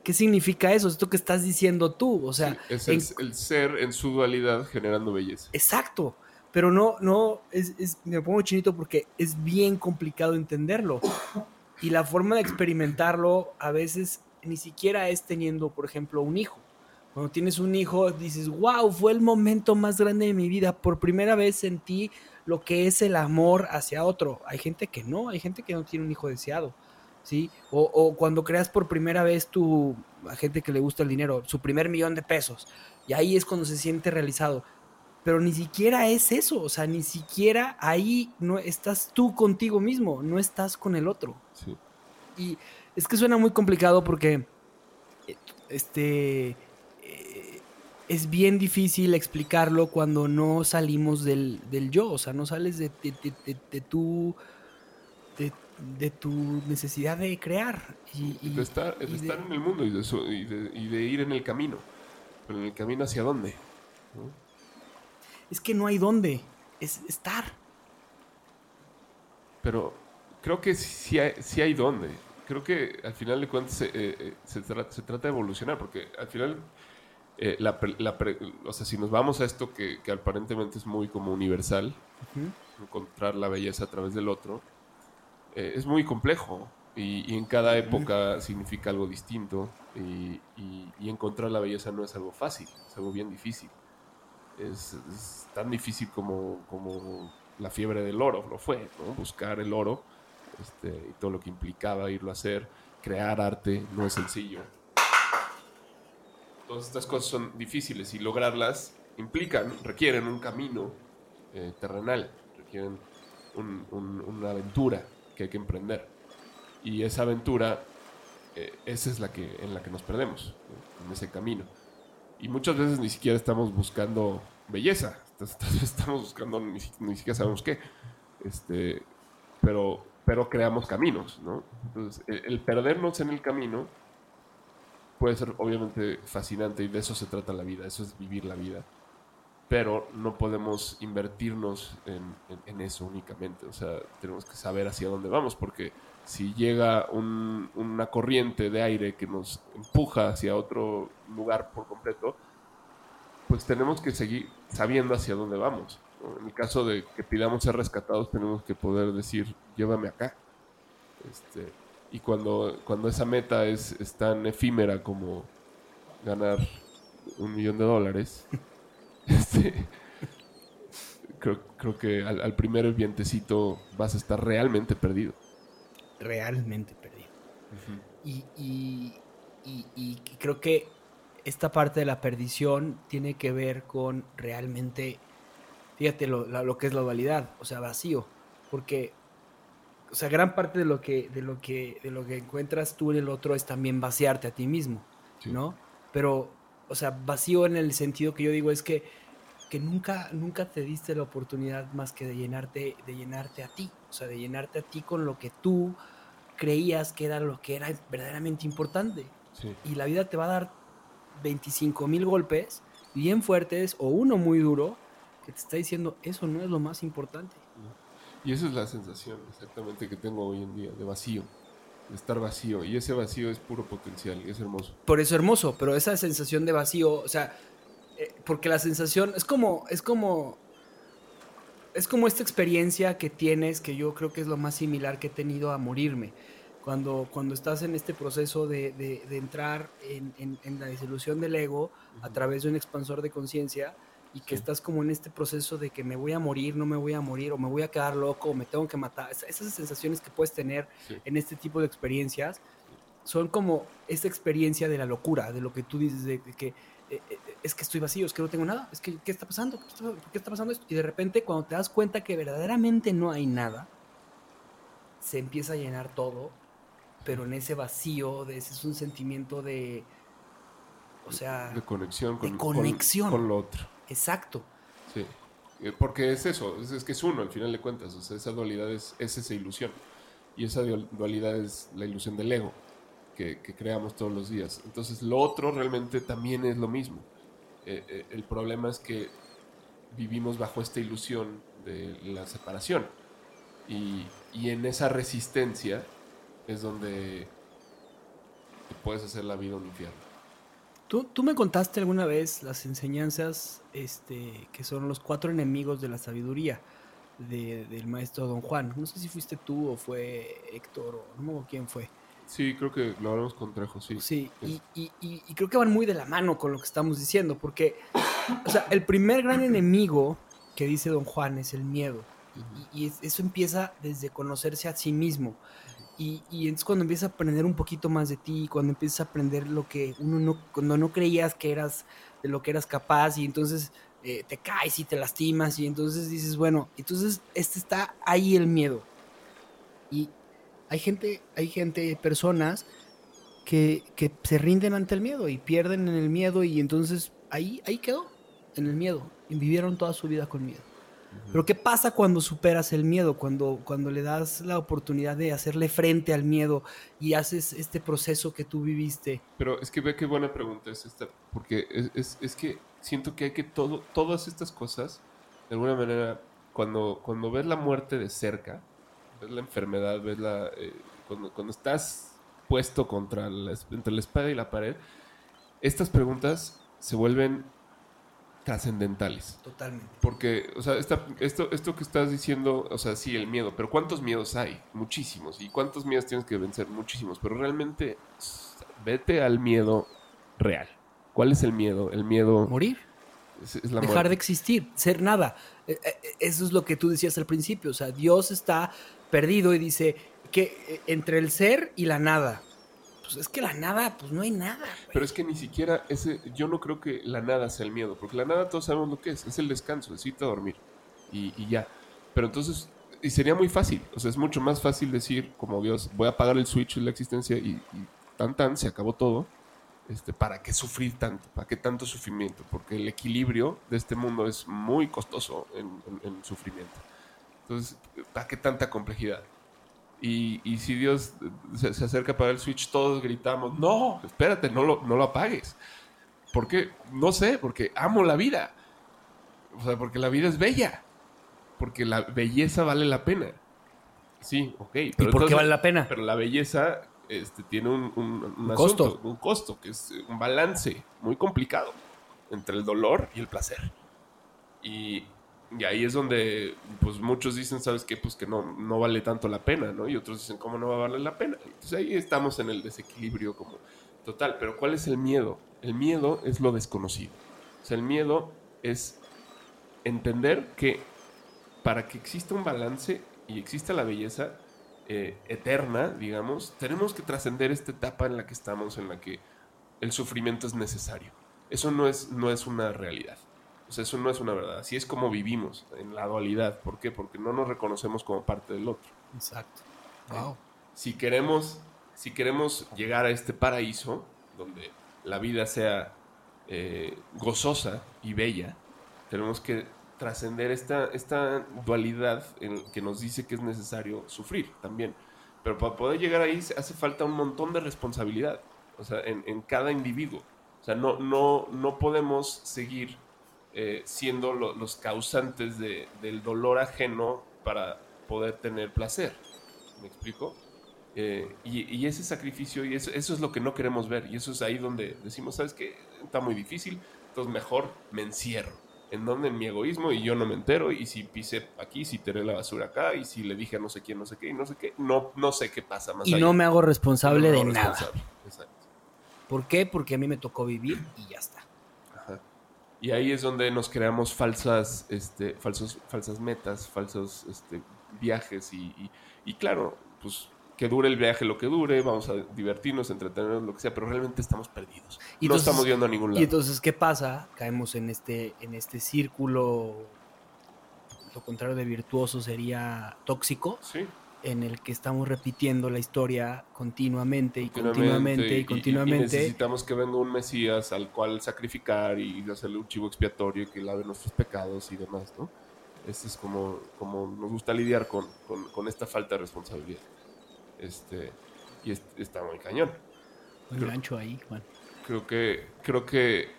¿Qué significa eso? Esto que estás diciendo tú, o sea... es el, ser en su dualidad generando belleza. Exacto pero no, no, es, me pongo chinito porque es bien complicado entenderlo. Y la forma de experimentarlo a veces ni siquiera es teniendo, por ejemplo, un hijo. Cuando tienes un hijo, dices, wow, fue el momento más grande de mi vida. Por primera vez sentí lo que es el amor hacia otro. Hay gente que no, hay gente que no tiene un hijo deseado. ¿Sí? O, o cuando creas por primera vez tu, a gente que le gusta el dinero, su primer millón de pesos. Y ahí es cuando se siente realizado pero ni siquiera es eso, o sea, ni siquiera ahí no estás tú contigo mismo, no estás con el otro. Sí. Y es que suena muy complicado porque este eh, es bien difícil explicarlo cuando no salimos del, yo, o sea, no sales de, de, tu de, tu necesidad de crear y, de estar, estar en el mundo y de, y de, ir en el camino, pero en el camino hacia dónde. ¿no? es que no hay dónde, es estar. Pero creo que sí hay, sí hay dónde. Creo que al final de cuentas se, eh, eh, trata de evolucionar, porque al final, eh, o sea, si nos vamos a esto que, aparentemente es muy como universal, encontrar la belleza a través del otro, es muy complejo. Y, en cada época significa algo distinto. y encontrar la belleza no es algo fácil, es algo bien difícil es, tan difícil como, como, la fiebre del oro lo fue, buscar el oro este, y todo lo que implicaba irlo a hacer, crear arte no es sencillo. Todas estas cosas son difíciles y lograrlas implican, requieren un camino eh, terrenal, requieren una aventura que hay que emprender. Y esa aventura, eh, esa es la que, en la que nos perdemos, en ese camino. Y muchas veces ni siquiera estamos buscando belleza, estamos buscando ni, siquiera sabemos qué. Este, pero, pero creamos caminos, ¿no? Entonces, el, perdernos en el camino puede ser obviamente fascinante y de eso se trata la vida, eso es vivir la vida. Pero no podemos invertirnos en, eso únicamente, o sea, tenemos que saber hacia dónde vamos, porque si llega una corriente de aire que nos empuja hacia otro lugar por completo, pues tenemos que seguir sabiendo hacia dónde vamos. En el caso de que pidamos ser rescatados, tenemos que poder decir, llévame acá. Este, y cuando, cuando esa meta es, tan efímera como ganar un millón de dólares, este, creo, que al primer vientecito vas a estar realmente perdido realmente perdido. y, creo que esta parte de la perdición tiene que ver con realmente, fíjate lo, que es la dualidad, o sea, vacío, porque, o sea, gran parte de lo que, de lo que, de lo que encuentras tú en el otro es también vaciarte a ti mismo, ¿no? Pero, o sea, vacío en el sentido que yo digo es que que nunca, nunca te diste la oportunidad más que de llenarte, de llenarte a ti, o sea, de llenarte a ti con lo que tú creías que era lo que era verdaderamente importante. Sí. Y la vida te va a dar 25 mil golpes bien fuertes o uno muy duro que te está diciendo eso no es lo más importante. Y esa es la sensación exactamente que tengo hoy en día, de vacío, de estar vacío. Y ese vacío es puro potencial y es hermoso. Por eso hermoso, pero esa sensación de vacío, o sea, eh, porque la sensación es como, es como, es como esta experiencia que tienes, que yo creo que es lo más similar que he tenido a morirme. Cuando, cuando estás en este proceso de, de- de entrar en, en- en la disolución del ego a través de un expansor de conciencia y que Sí. estás como en este proceso de que me voy a morir, no me voy a morir, o me voy a quedar loco, o me tengo que matar. Es- Esas sensaciones que puedes tener Sí. en este tipo de experiencias son como esta experiencia de la locura, de lo que tú dices, de, de que eh, eh, es que estoy vacío, es que no tengo nada, es que ¿qué está pasando? ¿Qué está- ¿Por qué está pasando esto? Y de repente cuando te das cuenta que verdaderamente no hay nada, se empieza a llenar todo, pero en ese vacío, de ese es un sentimiento de, o sea, De conexión con, de con- conexión. con lo otro. exacto. Sí. Eh, Porque es eso, es, es que es uno al final de cuentas. O sea, esa dualidad es, es esa ilusión. Y esa dual- dualidad es la ilusión del ego que, que creamos todos los días. Entonces, lo otro realmente también es lo mismo. Eh, eh, el problema es que vivimos bajo esta ilusión de la separación. Y, y en esa resistencia es donde te puedes hacer la vida un infierno. ¿Tú, tú me contaste alguna vez las enseñanzas este, que son los cuatro enemigos de la sabiduría de- del maestro Don Juan. No sé si fuiste tú o fue Héctor o no me acuerdo quién fue. Sí, creo que lo hablamos con Trejo, sí. Sí, y, y- y- y creo que van muy de la mano con lo que estamos diciendo, porque, o sea, el primer gran enemigo que dice Don Juan es el miedo. Y, y es- eso empieza desde conocerse a sí mismo. Y, y es cuando empiezas a aprender un poquito más de ti, cuando empiezas a aprender lo que uno no, cuando no creías que eras, de lo que eras capaz, y entonces eh, te caes y te lastimas, y entonces dices, bueno, entonces este está ahí el miedo. Y hay gente, hay gente, personas que, que se rinden ante el miedo y pierden en el miedo, y entonces ahí, ahí quedó, en el miedo, y vivieron toda su vida con miedo. Pero ¿qué pasa cuando superas el miedo? Cuando, cuando le das la oportunidad de hacerle frente al miedo y haces este proceso que tú viviste. Pero es que ve qué buena pregunta es esta, porque es, es- es que siento que hay que todo, todas estas cosas, de alguna manera, cuando, cuando ves la muerte de cerca, ves la enfermedad, ves la... eh, cuando, cuando estás puesto contra la, es- entre la espada y la pared, estas preguntas se vuelven trascendentales. Totalmente. Porque, o sea, esta- esto, esto que estás diciendo, o sea, sí, el miedo, pero ¿cuántos miedos hay? Muchísimos. ¿Y cuántos miedos tienes que vencer? Muchísimos. Pero realmente, vete al miedo real. ¿Cuál es el miedo? El miedo Morir, es, es la dejar muerte. de existir, ser nada. Eh, eh, Eso es lo que tú decías al principio. O sea, Dios está perdido y dice que eh, entre el ser y la nada. Pues es que la nada, pues no hay nada. Pero es que ni siquiera ese, yo no creo que la nada sea el miedo, porque la nada todos sabemos lo que es, es el descanso, es irte a dormir y, y ya. Pero entonces, y sería muy fácil, o sea, es mucho más fácil decir, como Dios, voy a apagar el switch de la existencia y, tan tan, se acabó todo. Este, ¿Para qué sufrir tanto? ¿Para qué tanto sufrimiento? Porque el equilibrio de este mundo es muy costoso en sufrimiento. Entonces, ¿para qué tanta complejidad? Y, y si Dios se, se acerca a apagar el switch, todos gritamos, no, espérate, no lo, no lo apagues. ¿Por qué? No sé, porque amo la vida. O sea, porque la vida es bella. Porque la belleza vale la pena. Sí, ok. ¿Y pero por qué entonces- vale la pena? Pero la belleza este, tiene un, un- un Un asunto, costo. un costo, que es un balance muy complicado entre el dolor y el placer. Y, y ahí es donde pues muchos dicen, ¿sabes qué? Pues que no, no vale tanto la pena, ¿no? Y otros dicen, ¿cómo no va a valer la pena? Entonces ahí estamos en el desequilibrio como total. Pero ¿cuál es el miedo? El miedo es lo desconocido. O sea, el miedo es entender que para que exista un balance y exista la belleza eh, eterna, digamos, tenemos que trascender esta etapa en la que estamos, en la que el sufrimiento es necesario. Eso no es, no es una realidad. O sea, eso no es una verdad. Así es como vivimos en la dualidad. ¿Por qué? Porque no nos reconocemos como parte del otro. Exacto. Wow. Si queremos, si queremos llegar a este paraíso, donde la vida sea eh, gozosa y bella, Tenemos que trascender esta, esta dualidad en que nos dice que es necesario sufrir también. Pero para poder llegar ahí hace falta un montón de responsabilidad, o sea, en, en cada individuo. O sea, no, no, no podemos seguir eh, siendo lo- los causantes de- del dolor ajeno para poder tener placer. ¿Me explico? Eh, y, y ese sacrificio, y eso, eso es lo que no queremos ver. Y eso es ahí donde decimos, ¿sabes qué? Está muy difícil, entonces mejor me encierro. En donde en mi egoísmo y yo no me entero, y si pisé aquí, si tiré la basura acá, y si le dije a no sé quién, no sé qué, y no sé qué, no, no sé qué pasa más Y allá. no me hago responsable No me de hago nada. responsable. Exacto. ¿Por qué? Porque a mí me tocó vivir y ya está. Y ahí es donde nos creamos falsas, este, falsos, falsas metas, falsos este, viajes y, y- y claro, pues que dure el viaje lo que dure, vamos a divertirnos, entretenernos, lo que sea, pero realmente estamos perdidos. Y no entonces- estamos yendo a ningún lado. Y entonces, ¿qué pasa? Caemos en este, en este círculo, lo contrario de virtuoso sería tóxico, sí, en el que estamos repitiendo la historia continuamente y continuamente, y, y- continuamente. y necesitamos que venga un Mesías al cual sacrificar y hacerle un chivo expiatorio y que lave nuestros pecados y demás, ¿no? Este es como, como nos gusta lidiar con, con- con esta falta de responsabilidad. Este, y es- está muy cañón. Un gancho ahí, Juan. creo que creo que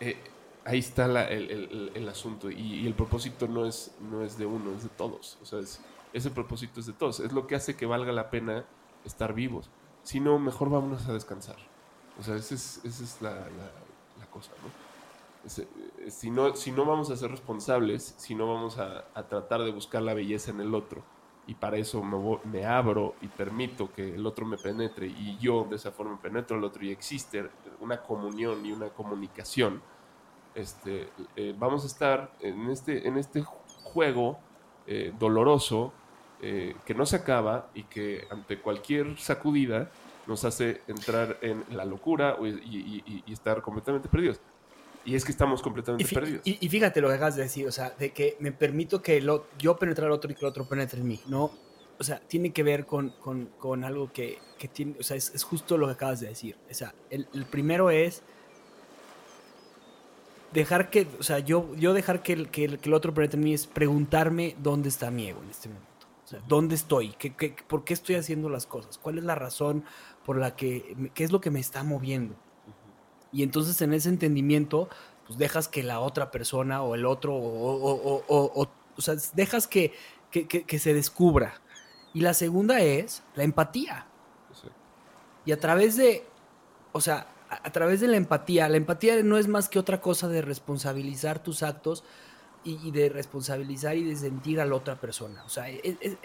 eh, ahí está la- el, el- el asunto y, y el propósito no es no es de uno es de todos o sea es- ese propósito es de todos es lo que hace que valga la pena estar vivos. Si no mejor vámonos a descansar. O sea esa es, esa es la, cosa no eh, si no si no vamos a ser responsables si no vamos a, a tratar de buscar la belleza en el otro y para eso me abro y permito que el otro me penetre y yo de esa forma penetro al otro y existe una comunión y una comunicación, este, eh, vamos a estar en este, en este juego eh, doloroso eh, que no se acaba y que ante cualquier sacudida nos hace entrar en la locura y, y- y- y estar completamente perdidos. Y es que estamos completamente perdidos. y- y fíjate lo que acabas de decir, o sea, de que me permito que lo- yo penetre al otro y que el otro penetre en mí, ¿no? O sea, tiene que ver con, con- con algo que, que tiene, o sea, es, es justo lo que acabas de decir. O sea, el, el primero es dejar que, o sea, yo, yo dejar que el, que, el, que el otro penetre en mí es preguntarme dónde está mi ego en este momento. O sea, ¿dónde estoy? ¿Qué, qué, ¿Por qué estoy haciendo las cosas? ¿Cuál es la razón por la que, qué es lo que me está moviendo? Y entonces en ese entendimiento, pues dejas que la otra persona o el otro, o, o, o, o- o- o sea, dejas que, que, que- que se descubra. Y la segunda es la empatía. Exacto. Y a través de, o sea, a, través de la empatía, la empatía no es más que otra cosa de responsabilizar tus actos y, y de responsabilizar y de sentir a la otra persona. O sea, es- es-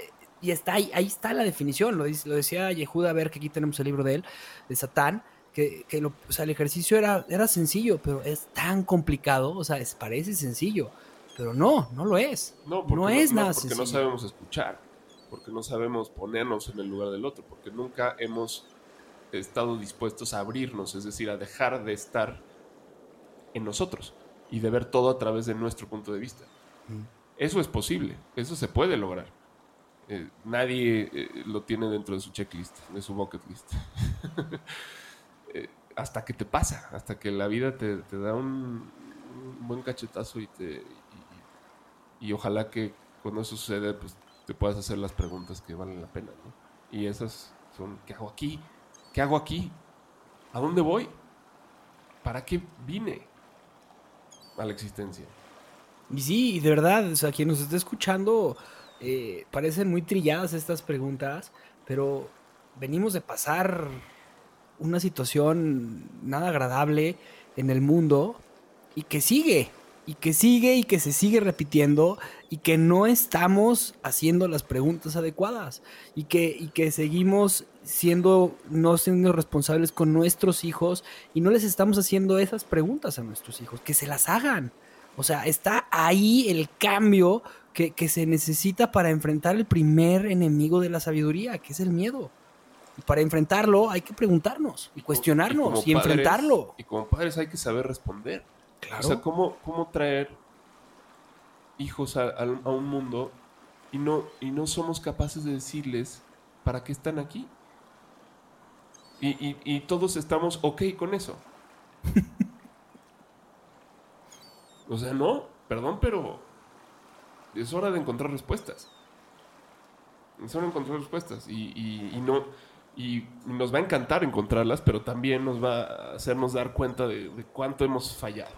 y está ahí, ahí está la definición, lo, dice- lo decía Yehuda, a ver que aquí tenemos el libro de él, de Satán, que, que lo- o sea, el ejercicio era, era sencillo, pero es tan complicado, o sea, es, parece sencillo, pero no, no lo es. No, porque no es nada porque sencillo. no sabemos escuchar, porque no sabemos ponernos en el lugar del otro, porque nunca hemos estado dispuestos a abrirnos, es decir, a dejar de estar en nosotros y de ver todo a través de nuestro punto de vista. Mm. Eso es posible, eso se puede lograr. Eh, nadie eh, lo tiene dentro de su checklist, de su bucket list. Eh, hasta que te pasa, hasta que la vida te, te da un, un buen cachetazo y te y, y ojalá que cuando eso sucede pues te puedas hacer las preguntas que valen la pena, ¿no? Y esas son ¿qué hago aquí? ¿Qué hago aquí? ¿A dónde voy? ¿Para qué vine a la existencia? Y sí, de verdad, o sea, quien nos esté escuchando, eh, parecen muy trilladas estas preguntas, pero venimos de pasar una situación nada agradable en el mundo y que sigue, y que sigue y que se sigue repitiendo y que no estamos haciendo las preguntas adecuadas y que, y que seguimos siendo, no siendo responsables con nuestros hijos y no les estamos haciendo esas preguntas a nuestros hijos, que se las hagan. O sea, está ahí el cambio que, que se necesita para enfrentar el primer enemigo de la sabiduría, que es el miedo. Y para enfrentarlo hay que preguntarnos y cuestionarnos y, padres- enfrentarlo. Y como padres hay que saber responder. Claro. O sea, ¿cómo, cómo traer hijos a, a- a un mundo y no, y no somos capaces de decirles para qué están aquí? Y, y- y todos estamos ok con eso. o sea, no. perdón, pero es hora de encontrar respuestas. Es hora de encontrar respuestas. Y, y- no, y nos va a encantar encontrarlas, pero también nos va a hacernos dar cuenta de, de cuánto hemos fallado.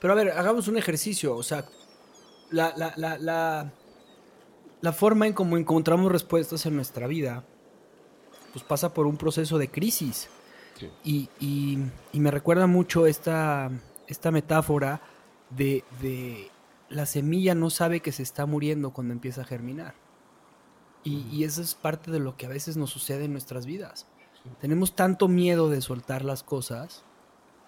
Pero a ver, hagamos un ejercicio. O sea, la, la, la, la, la forma en cómo encontramos respuestas en nuestra vida, pues pasa por un proceso de crisis. Sí. Y, y- y me recuerda mucho esta, esta metáfora de, de la semilla no sabe que se está muriendo cuando empieza a germinar. Y, y eso es parte de lo que a veces nos sucede en nuestras vidas. Tenemos tanto miedo de soltar las cosas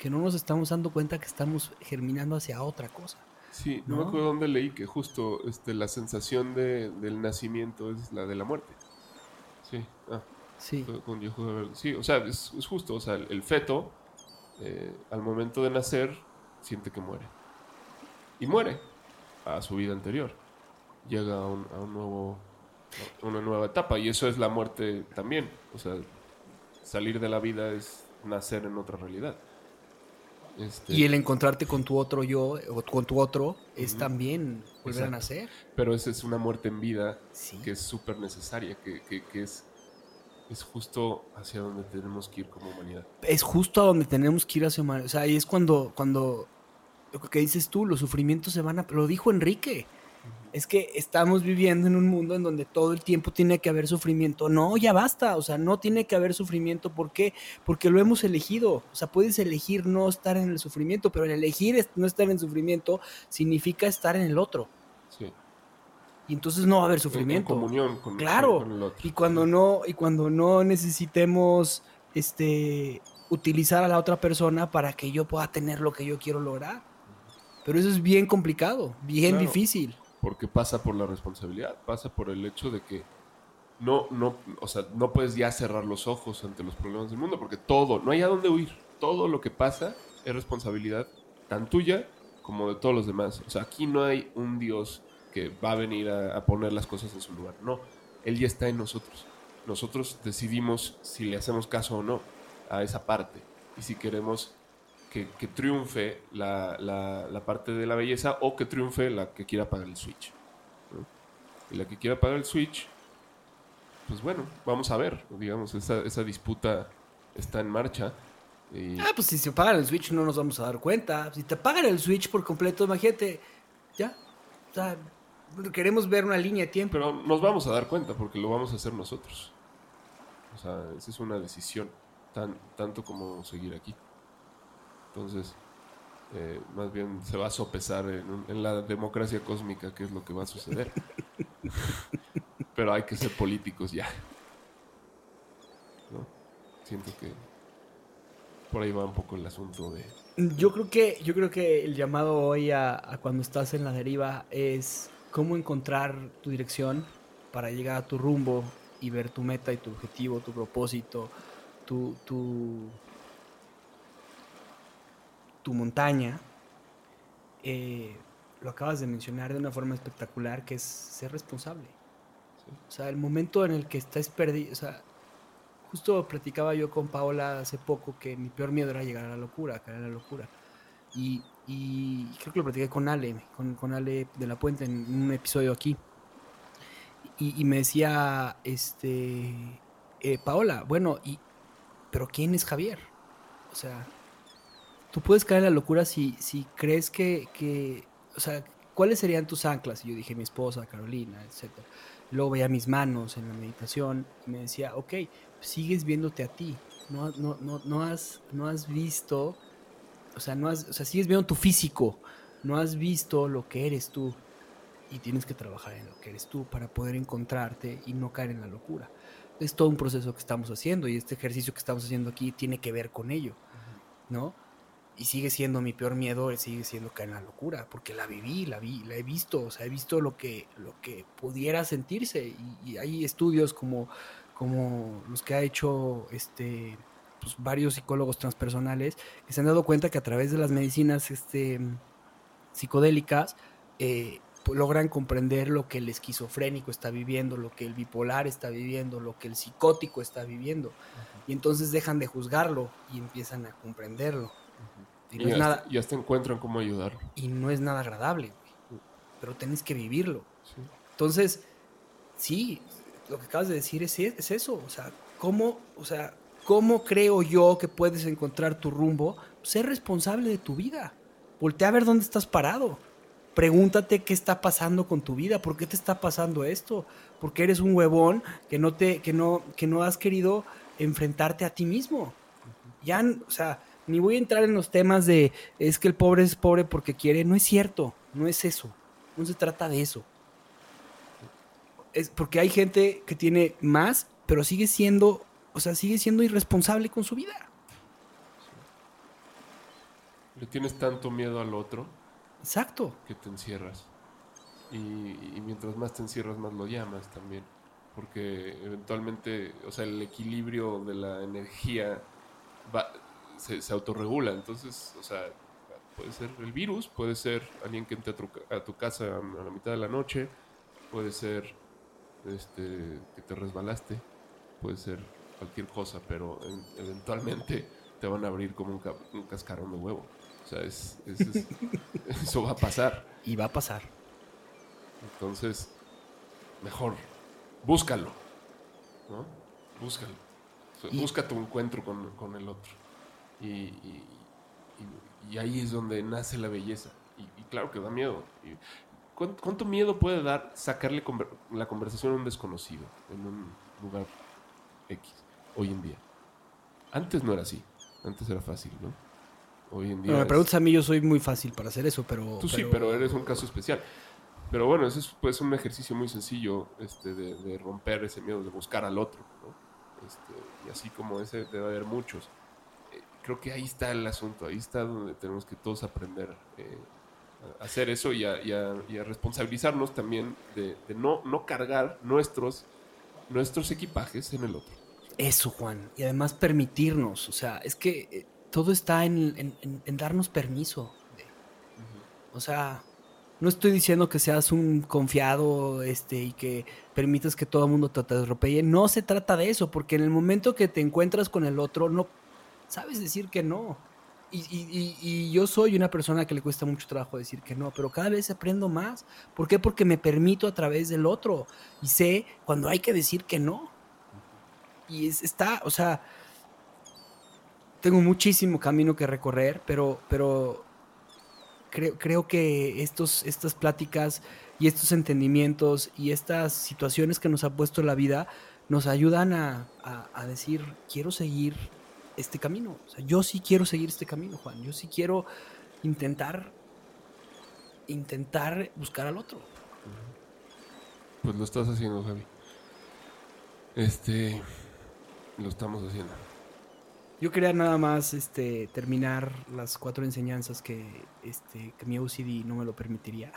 que no nos estamos dando cuenta que estamos germinando hacia otra cosa. Sí, no, ¿No? me acuerdo dónde leí que justo este, la sensación de- del nacimiento es la de la muerte. Sí, ah, Sí. con. Sí, o sea, es, es justo, o sea, el, el feto eh, al momento de nacer siente que muere. Y muere a su vida anterior. Llega a un, a un nuevo, a una nueva etapa y eso es la muerte también. O sea, salir de la vida es nacer en otra realidad. Este, Y el encontrarte con tu otro yo, o con tu otro, es también volver a nacer. Pero esa es una muerte en vida Sí. que es súper necesaria, que, que- que es, es justo hacia donde tenemos que ir como humanidad. Es justo a donde tenemos que ir hacia humano. O sea, ahí es cuando, cuando lo que dices tú, los sufrimientos se van a... Lo dijo Enrique. Es que estamos viviendo en un mundo en donde todo el tiempo tiene que haber sufrimiento. No, ya basta. O sea, no tiene que haber sufrimiento. ¿Por qué? Porque lo hemos elegido. O sea, puedes elegir no estar en el sufrimiento, pero el elegir no estar en sufrimiento significa estar en el otro. Sí. Y entonces no va a haber En- En, sufrimiento. comunión con, Claro. con el otro. Y cuando no, y cuando no necesitemos este utilizar a la otra persona para que yo pueda tener lo que yo quiero lograr. Pero eso es bien complicado, bien Claro. difícil. Porque pasa por la responsabilidad, pasa por el hecho de que no, no, o sea, no puedes ya cerrar los ojos ante los problemas del mundo, porque todo, no hay a dónde huir. Todo lo que pasa es responsabilidad tan tuya como de todos los demás. O sea, aquí no hay un Dios que va a venir a, a poner las cosas en su lugar. No, Él ya está en nosotros. Nosotros decidimos si le hacemos caso o no a esa parte. Y si queremos que, que triunfe la, la- la parte de la belleza o que triunfe la que quiera pagar el Switch. ¿no? Y la que quiera pagar el Switch, pues bueno, vamos a ver. Digamos, esa, esa disputa está en marcha. Y, Ah, pues si se pagan el Switch no nos vamos a dar cuenta. Si te pagan el Switch por completo, imagínate, ya. O sea, queremos ver una línea de tiempo. pero nos vamos a dar cuenta porque lo vamos a hacer nosotros. O sea, esa es una decisión, tan, tanto como seguir aquí. Entonces, eh, más bien se va a sopesar en, un- en la democracia cósmica qué es lo que va a suceder. Pero hay que ser políticos ya. ¿No? Siento que por ahí va un poco el asunto de... Yo creo que, yo creo que el llamado hoy a, a cuando estás en la deriva es cómo encontrar tu dirección para llegar a tu rumbo y ver tu meta y tu objetivo, tu propósito, tu, tu, tu montaña. Eh, lo acabas de mencionar de una forma espectacular, que es ser responsable. O sea, el momento en el que estás perdido, o sea, justo platicaba yo con Paola hace poco que mi peor miedo era llegar a la locura, caer a la locura. Y, y creo que lo platiqué con Ale, con, con Ale de la Puente en un episodio aquí. Y, y me decía, este, eh, Paola, bueno, y, pero ¿quién es Javier? O sea, tú puedes caer en la locura si, si crees que, que, o sea, ¿cuáles serían tus anclas? Y yo dije, mi esposa, Carolina, etcétera. Luego veía mis manos en la meditación y me decía, ok, sigues viéndote a ti. No, no, no, no, has, no has visto, o sea, no has, o sea, sigues viendo tu físico. No has visto lo que eres tú. Y tienes que trabajar en lo que eres tú para poder encontrarte y no caer en la locura. Es todo un proceso que estamos haciendo y este ejercicio que estamos haciendo aquí tiene que ver con ello, ¿no? Y sigue siendo mi peor miedo, sigue siendo caer en la locura, porque la viví, la vi, la he visto, o sea, he visto lo que, lo que pudiera sentirse. Y, y hay estudios como, como los que ha hecho este pues, varios psicólogos transpersonales que se han dado cuenta que a través de las medicinas este, psicodélicas eh, pues, logran comprender lo que el esquizofrénico está viviendo, lo que el bipolar está viviendo, lo que el psicótico está viviendo. Y entonces dejan de juzgarlo y empiezan a comprenderlo. Y Y, no es hasta, nada, y hasta encuentran cómo ayudarlo. y no es nada agradable, güey. Pero tienes que vivirlo. Sí. Entonces, sí, lo que acabas de decir es, es eso. O sea, ¿cómo, o sea, ¿cómo creo yo que puedes encontrar tu rumbo? Ser responsable de tu vida. Voltea a ver dónde estás parado. Pregúntate qué está pasando con tu vida, por qué te está pasando esto, porque eres un huevón que no te, que no, que no has querido enfrentarte a ti mismo. Ya, o sea, ni voy a entrar en los temas de es que el pobre es pobre porque quiere. No es cierto, no es eso. No se trata de eso. Es porque hay gente que tiene más, pero sigue siendo, o sea, sigue siendo irresponsable con su vida. Le tienes tanto miedo al otro Exacto. que te encierras. Y, y mientras más te encierras, más lo llamas también. Porque eventualmente, o sea, el equilibrio de la energía va, se, se autorregula. Entonces, o sea, puede ser el virus, puede ser alguien que entre a tu, a tu casa a la mitad de la noche, puede ser este, que te resbalaste, puede ser cualquier cosa, pero en- eventualmente te van a abrir como un, ca- un cascarón de huevo. O sea, es, es- es- eso va a pasar. Y va a pasar. Entonces, mejor, búscalo. ¿no? Búscalo. O sea, Y- Busca tu encuentro con, con el otro. Y, y- y- y ahí es donde nace la belleza. Y, y claro que da miedo. Y ¿cuán- ¿Cuánto miedo puede dar sacarle conver- la conversación a un desconocido en un lugar X hoy en día? Antes no era así. Antes era fácil, ¿no? Hoy en día. Bueno, me preguntas a mí, yo soy muy fácil para hacer eso, pero... Tú sí, pero eres un caso especial. Pero bueno, ese es pues, un ejercicio muy sencillo este, de, de romper ese miedo, de buscar al otro. ¿no? Este, y así como ese debe haber muchos. Creo que ahí está el asunto, ahí está donde tenemos que todos aprender eh, a hacer eso y a, y a- y a responsabilizarnos también de, de no, no cargar nuestros, nuestros equipajes en el otro. Eso, Juan. Y además permitirnos. O sea, es que eh, todo está en, en- en- en darnos permiso. O sea, no estoy diciendo que seas un confiado este, y que permitas que todo el mundo te atropelle. No se trata de eso, porque en el momento que te encuentras con el otro, no sabes decir que no. Y, y- y- yo soy una persona que le cuesta mucho trabajo decir que no, pero cada vez aprendo más. ¿Por qué? Porque me permito a través del otro y sé cuando hay que decir que no. Y es, está, o sea, tengo muchísimo camino que recorrer, pero, pero creo, creo que estos, estas pláticas y estos entendimientos y estas situaciones que nos ha puesto la vida nos ayudan a, a- a decir, quiero seguir este camino. O sea, yo sí quiero seguir este camino, Juan. Yo sí quiero intentar, intentar buscar al otro. Pues lo estás haciendo, Javi. Este, lo estamos haciendo. Yo quería nada más este, terminar las cuatro enseñanzas que, este, que mi OCD no me lo permitiría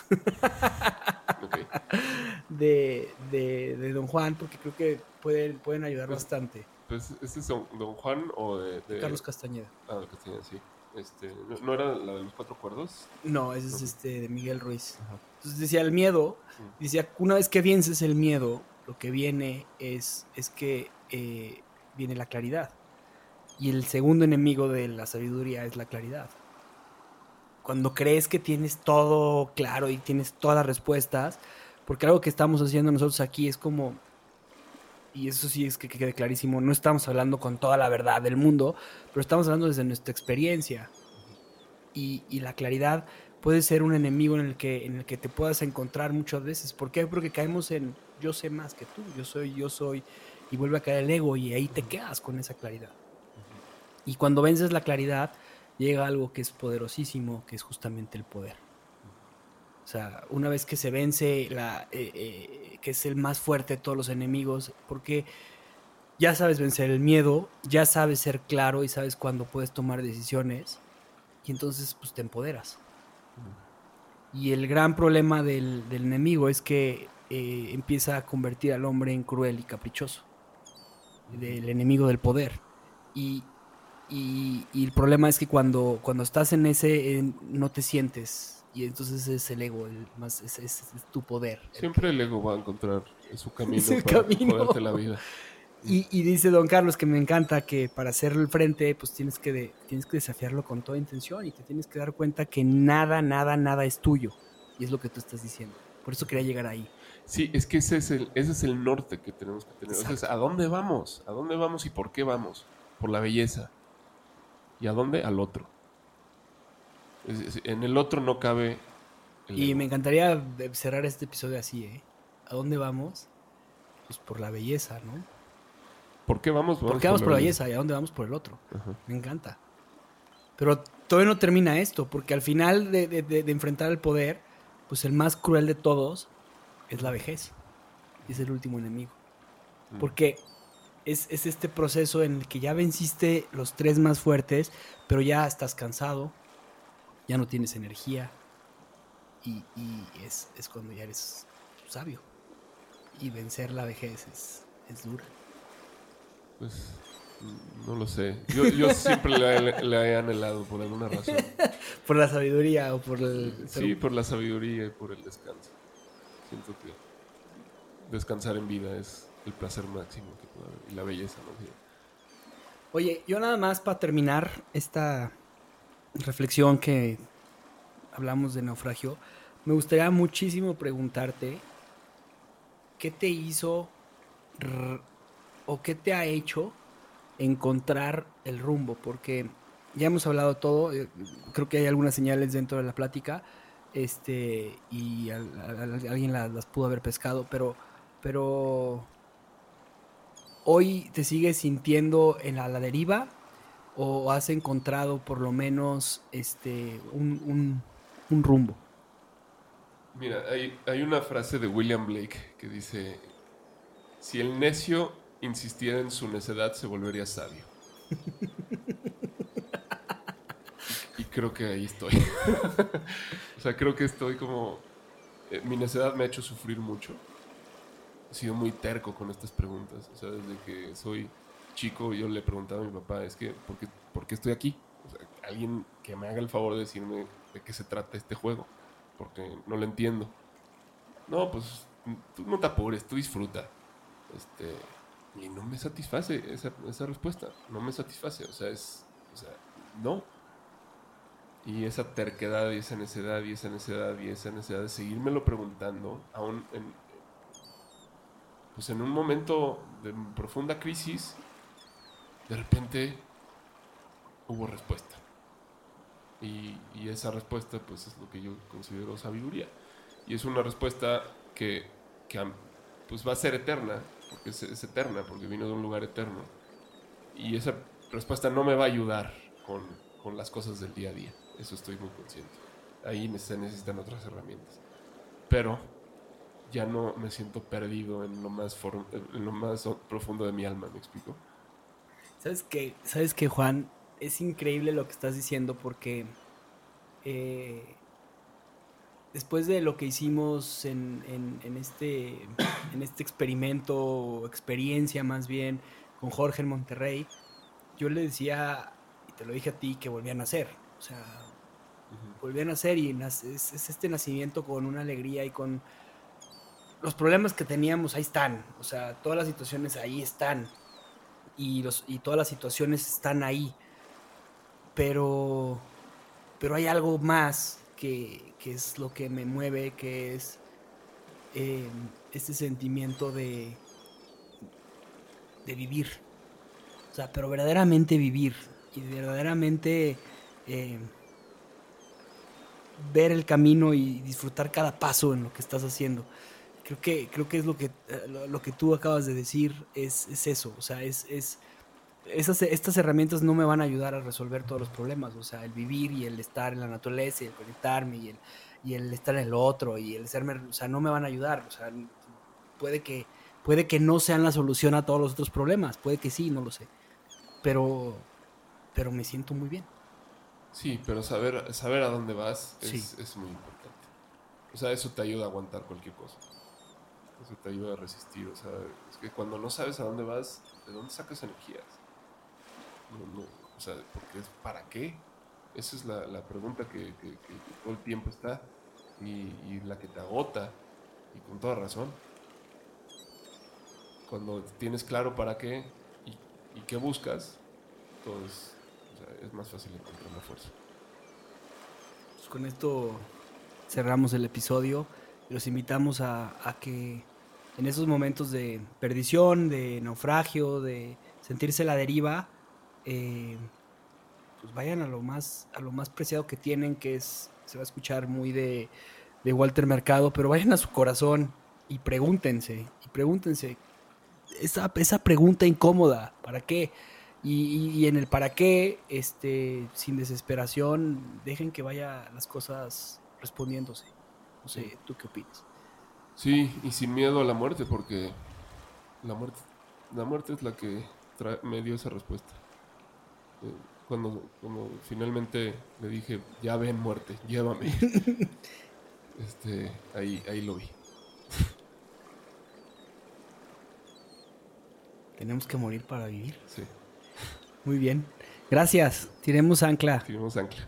Ok. de, de, de Don Juan, porque creo que pueden, pueden ayudar bastante. Pues, ¿este es don, don Juan o de, de- Carlos Castañeda. Ah, de Castañeda, sí. Este, ¿no, no era la de los cuatro cuerdos? No, ese es este, de Miguel Ruiz. Ajá. Entonces decía, el miedo, Mm. decía, una vez que vences el miedo, lo que viene es, es que eh, viene la claridad. Y el segundo enemigo de la sabiduría es la claridad. Cuando crees que tienes todo claro y tienes todas las respuestas, porque algo que estamos haciendo nosotros aquí es como, y eso sí es que, que quede clarísimo, no estamos hablando con toda la verdad del mundo, pero estamos hablando desde nuestra experiencia. Y, y la claridad puede ser un enemigo en el que en el que te puedas encontrar muchas veces. ¿Por qué? Porque caemos en yo sé más que tú, yo soy, yo soy, y vuelve a caer el ego y ahí te quedas con esa claridad. Y cuando vences la claridad, llega algo que es poderosísimo, que es justamente el poder. O sea, una vez que se vence, la, eh, eh, que es el más fuerte de todos los enemigos, porque ya sabes vencer el miedo, ya sabes ser claro y sabes cuándo puedes tomar decisiones, y entonces pues te empoderas. Y el gran problema del, del enemigo es que eh, empieza a convertir al hombre en cruel y caprichoso, del enemigo del poder. Y, y- el problema es que cuando, cuando estás en ese, no te sientes, y entonces es el ego, el más, es, es- es tu poder. Siempre el ego va a encontrar su camino Su para camino. la vida. Y, y dice don Carlos que me encanta que para hacer el frente, pues tienes que, de- tienes que desafiarlo con toda intención y te tienes que dar cuenta que nada, nada, nada es tuyo. Y es lo que tú estás diciendo. Por eso quería llegar ahí. Sí, es que ese es el, ese es el norte que tenemos que tener. O sea, ¿A dónde vamos? ¿A dónde vamos y por qué vamos? Por la belleza. ¿Y a dónde? Al otro. En el otro no cabe... el Y ego. me encantaría cerrar este episodio así, ¿eh? ¿A dónde vamos? Pues por la belleza, ¿no? ¿Por qué vamos? ¿Por qué vamos por la belleza y a dónde vamos por el otro? Ajá. Me encanta. Pero todavía no termina esto, porque al final de, de- de- de enfrentar el poder, pues el más cruel de todos es la vejez. Es el último enemigo. Mm. Porque es, es este proceso en el que ya venciste los tres más fuertes, pero ya estás cansado, ya no tienes energía. Y, y es, es cuando ya eres sabio. Y vencer la vejez es, es dura. Pues no lo sé. Yo, yo siempre la, he- la he anhelado por alguna razón. Por la sabiduría o por el... Sí, por la sabiduría y por el descanso. Siento que descansar en vida es el placer máximo que puede haber. Y la belleza, ¿no? Oye, yo nada más para terminar esta reflexión que hablamos de naufragio, me gustaría muchísimo preguntarte qué te hizo o qué te ha hecho encontrar el rumbo, porque ya hemos hablado todo, eh, creo que hay algunas señales dentro de la plática, este, y al- al- al- alguien la- las pudo haber pescado, pero, pero hoy te sigues sintiendo en la deriva o has encontrado por lo menos este un, un- rumbo. Mira, hay, hay una frase de William Blake que dice, si el necio insistiera en su necedad, se volvería sabio. y creo que ahí estoy. o sea, creo que estoy como... eh, mi necedad me ha hecho sufrir mucho. He sido muy terco con estas preguntas. O sea, desde que soy chico yo le preguntaba a mi papá, es que, ¿por qué, estoy aquí? Alguien que me haga el favor de decirme de qué se trata este juego porque no lo entiendo. No, pues tú no te apures, tú disfruta. Este, y no me satisface esa, respuesta, no me satisface, o sea, es, no. Y esa terquedad y esa necedad y esa necedad y esa necesidad de seguírmelo preguntando, aún en, pues en un momento de profunda crisis, de repente hubo respuesta. Y, esa respuesta, pues, es lo que yo considero sabiduría. Y es una respuesta que, que pues, va a ser eterna, porque es, eterna, porque vino de un lugar eterno. Y esa respuesta no me va a ayudar con, con las cosas del día a día. Eso estoy muy consciente. Ahí se necesitan otras herramientas. Pero ya no me siento perdido en lo más, en lo más profundo de mi alma, ¿me explico? ¿Sabes qué? ¿Sabes qué, Juan? Es increíble lo que estás diciendo porque eh, después de lo que hicimos en, en- en este, en este experimento, experiencia más bien, con Jorge en Monterrey, yo le decía, y te lo dije a ti, que volvían a nacer. O sea, volvían a nacer y es, es este nacimiento con una alegría y con los problemas que teníamos ahí están. O sea, todas las situaciones ahí están y, los, y todas las situaciones están ahí. Pero, pero hay algo más que, que es lo que me mueve, que es eh, este sentimiento de, de vivir. O sea, pero verdaderamente vivir y verdaderamente eh, ver el camino y disfrutar cada paso en lo que estás haciendo. Creo que, creo que es lo que, eh, lo, lo que tú acabas de decir, es, es eso. O sea, es, es esas, estas herramientas no me van a ayudar a resolver todos los problemas. O sea, el vivir y el estar en la naturaleza y el conectarme y el, y el estar en el otro y el serme, o sea, no me van a ayudar. O sea, puede que, puede que no sean la solución a todos los otros problemas. Puede que sí, no lo sé. Pero, pero me siento muy bien. Sí, pero saber, saber a dónde vas es, Sí. es muy importante. O sea, eso te ayuda a aguantar cualquier cosa. Eso te ayuda a resistir. O sea, es que cuando no sabes a dónde vas, ¿de dónde sacas energías? No, no, o sea, porque es ¿para qué? Esa es la, la pregunta que, todo el tiempo está y, la que te agota y con toda razón. cuando tienes claro para qué y, qué buscas, todo es, más fácil encontrar la fuerza. Pues con esto cerramos el episodio. Los invitamos a que en esos momentos de perdición, de naufragio, de sentirse la deriva, eh, pues vayan a lo más, a lo más preciado que tienen, que es, se va a escuchar muy de, de Walter Mercado, pero vayan a su corazón y pregúntense, y pregúntense, esa, esa pregunta incómoda, ¿para qué? Y, y- y en el para qué, este, sin desesperación, dejen que vaya las cosas respondiéndose. No sé, ¿tú qué opinas? Sí, y sin miedo a la muerte, porque la muerte, la muerte es la que tra- me dio esa respuesta. Eh, Cuando, cuando finalmente le dije, ya ven muerte, llévame. este, ahí, ahí lo vi. Tenemos que morir para vivir. Sí, Muy bien. Gracias. Tiremos ancla. tiramos ancla.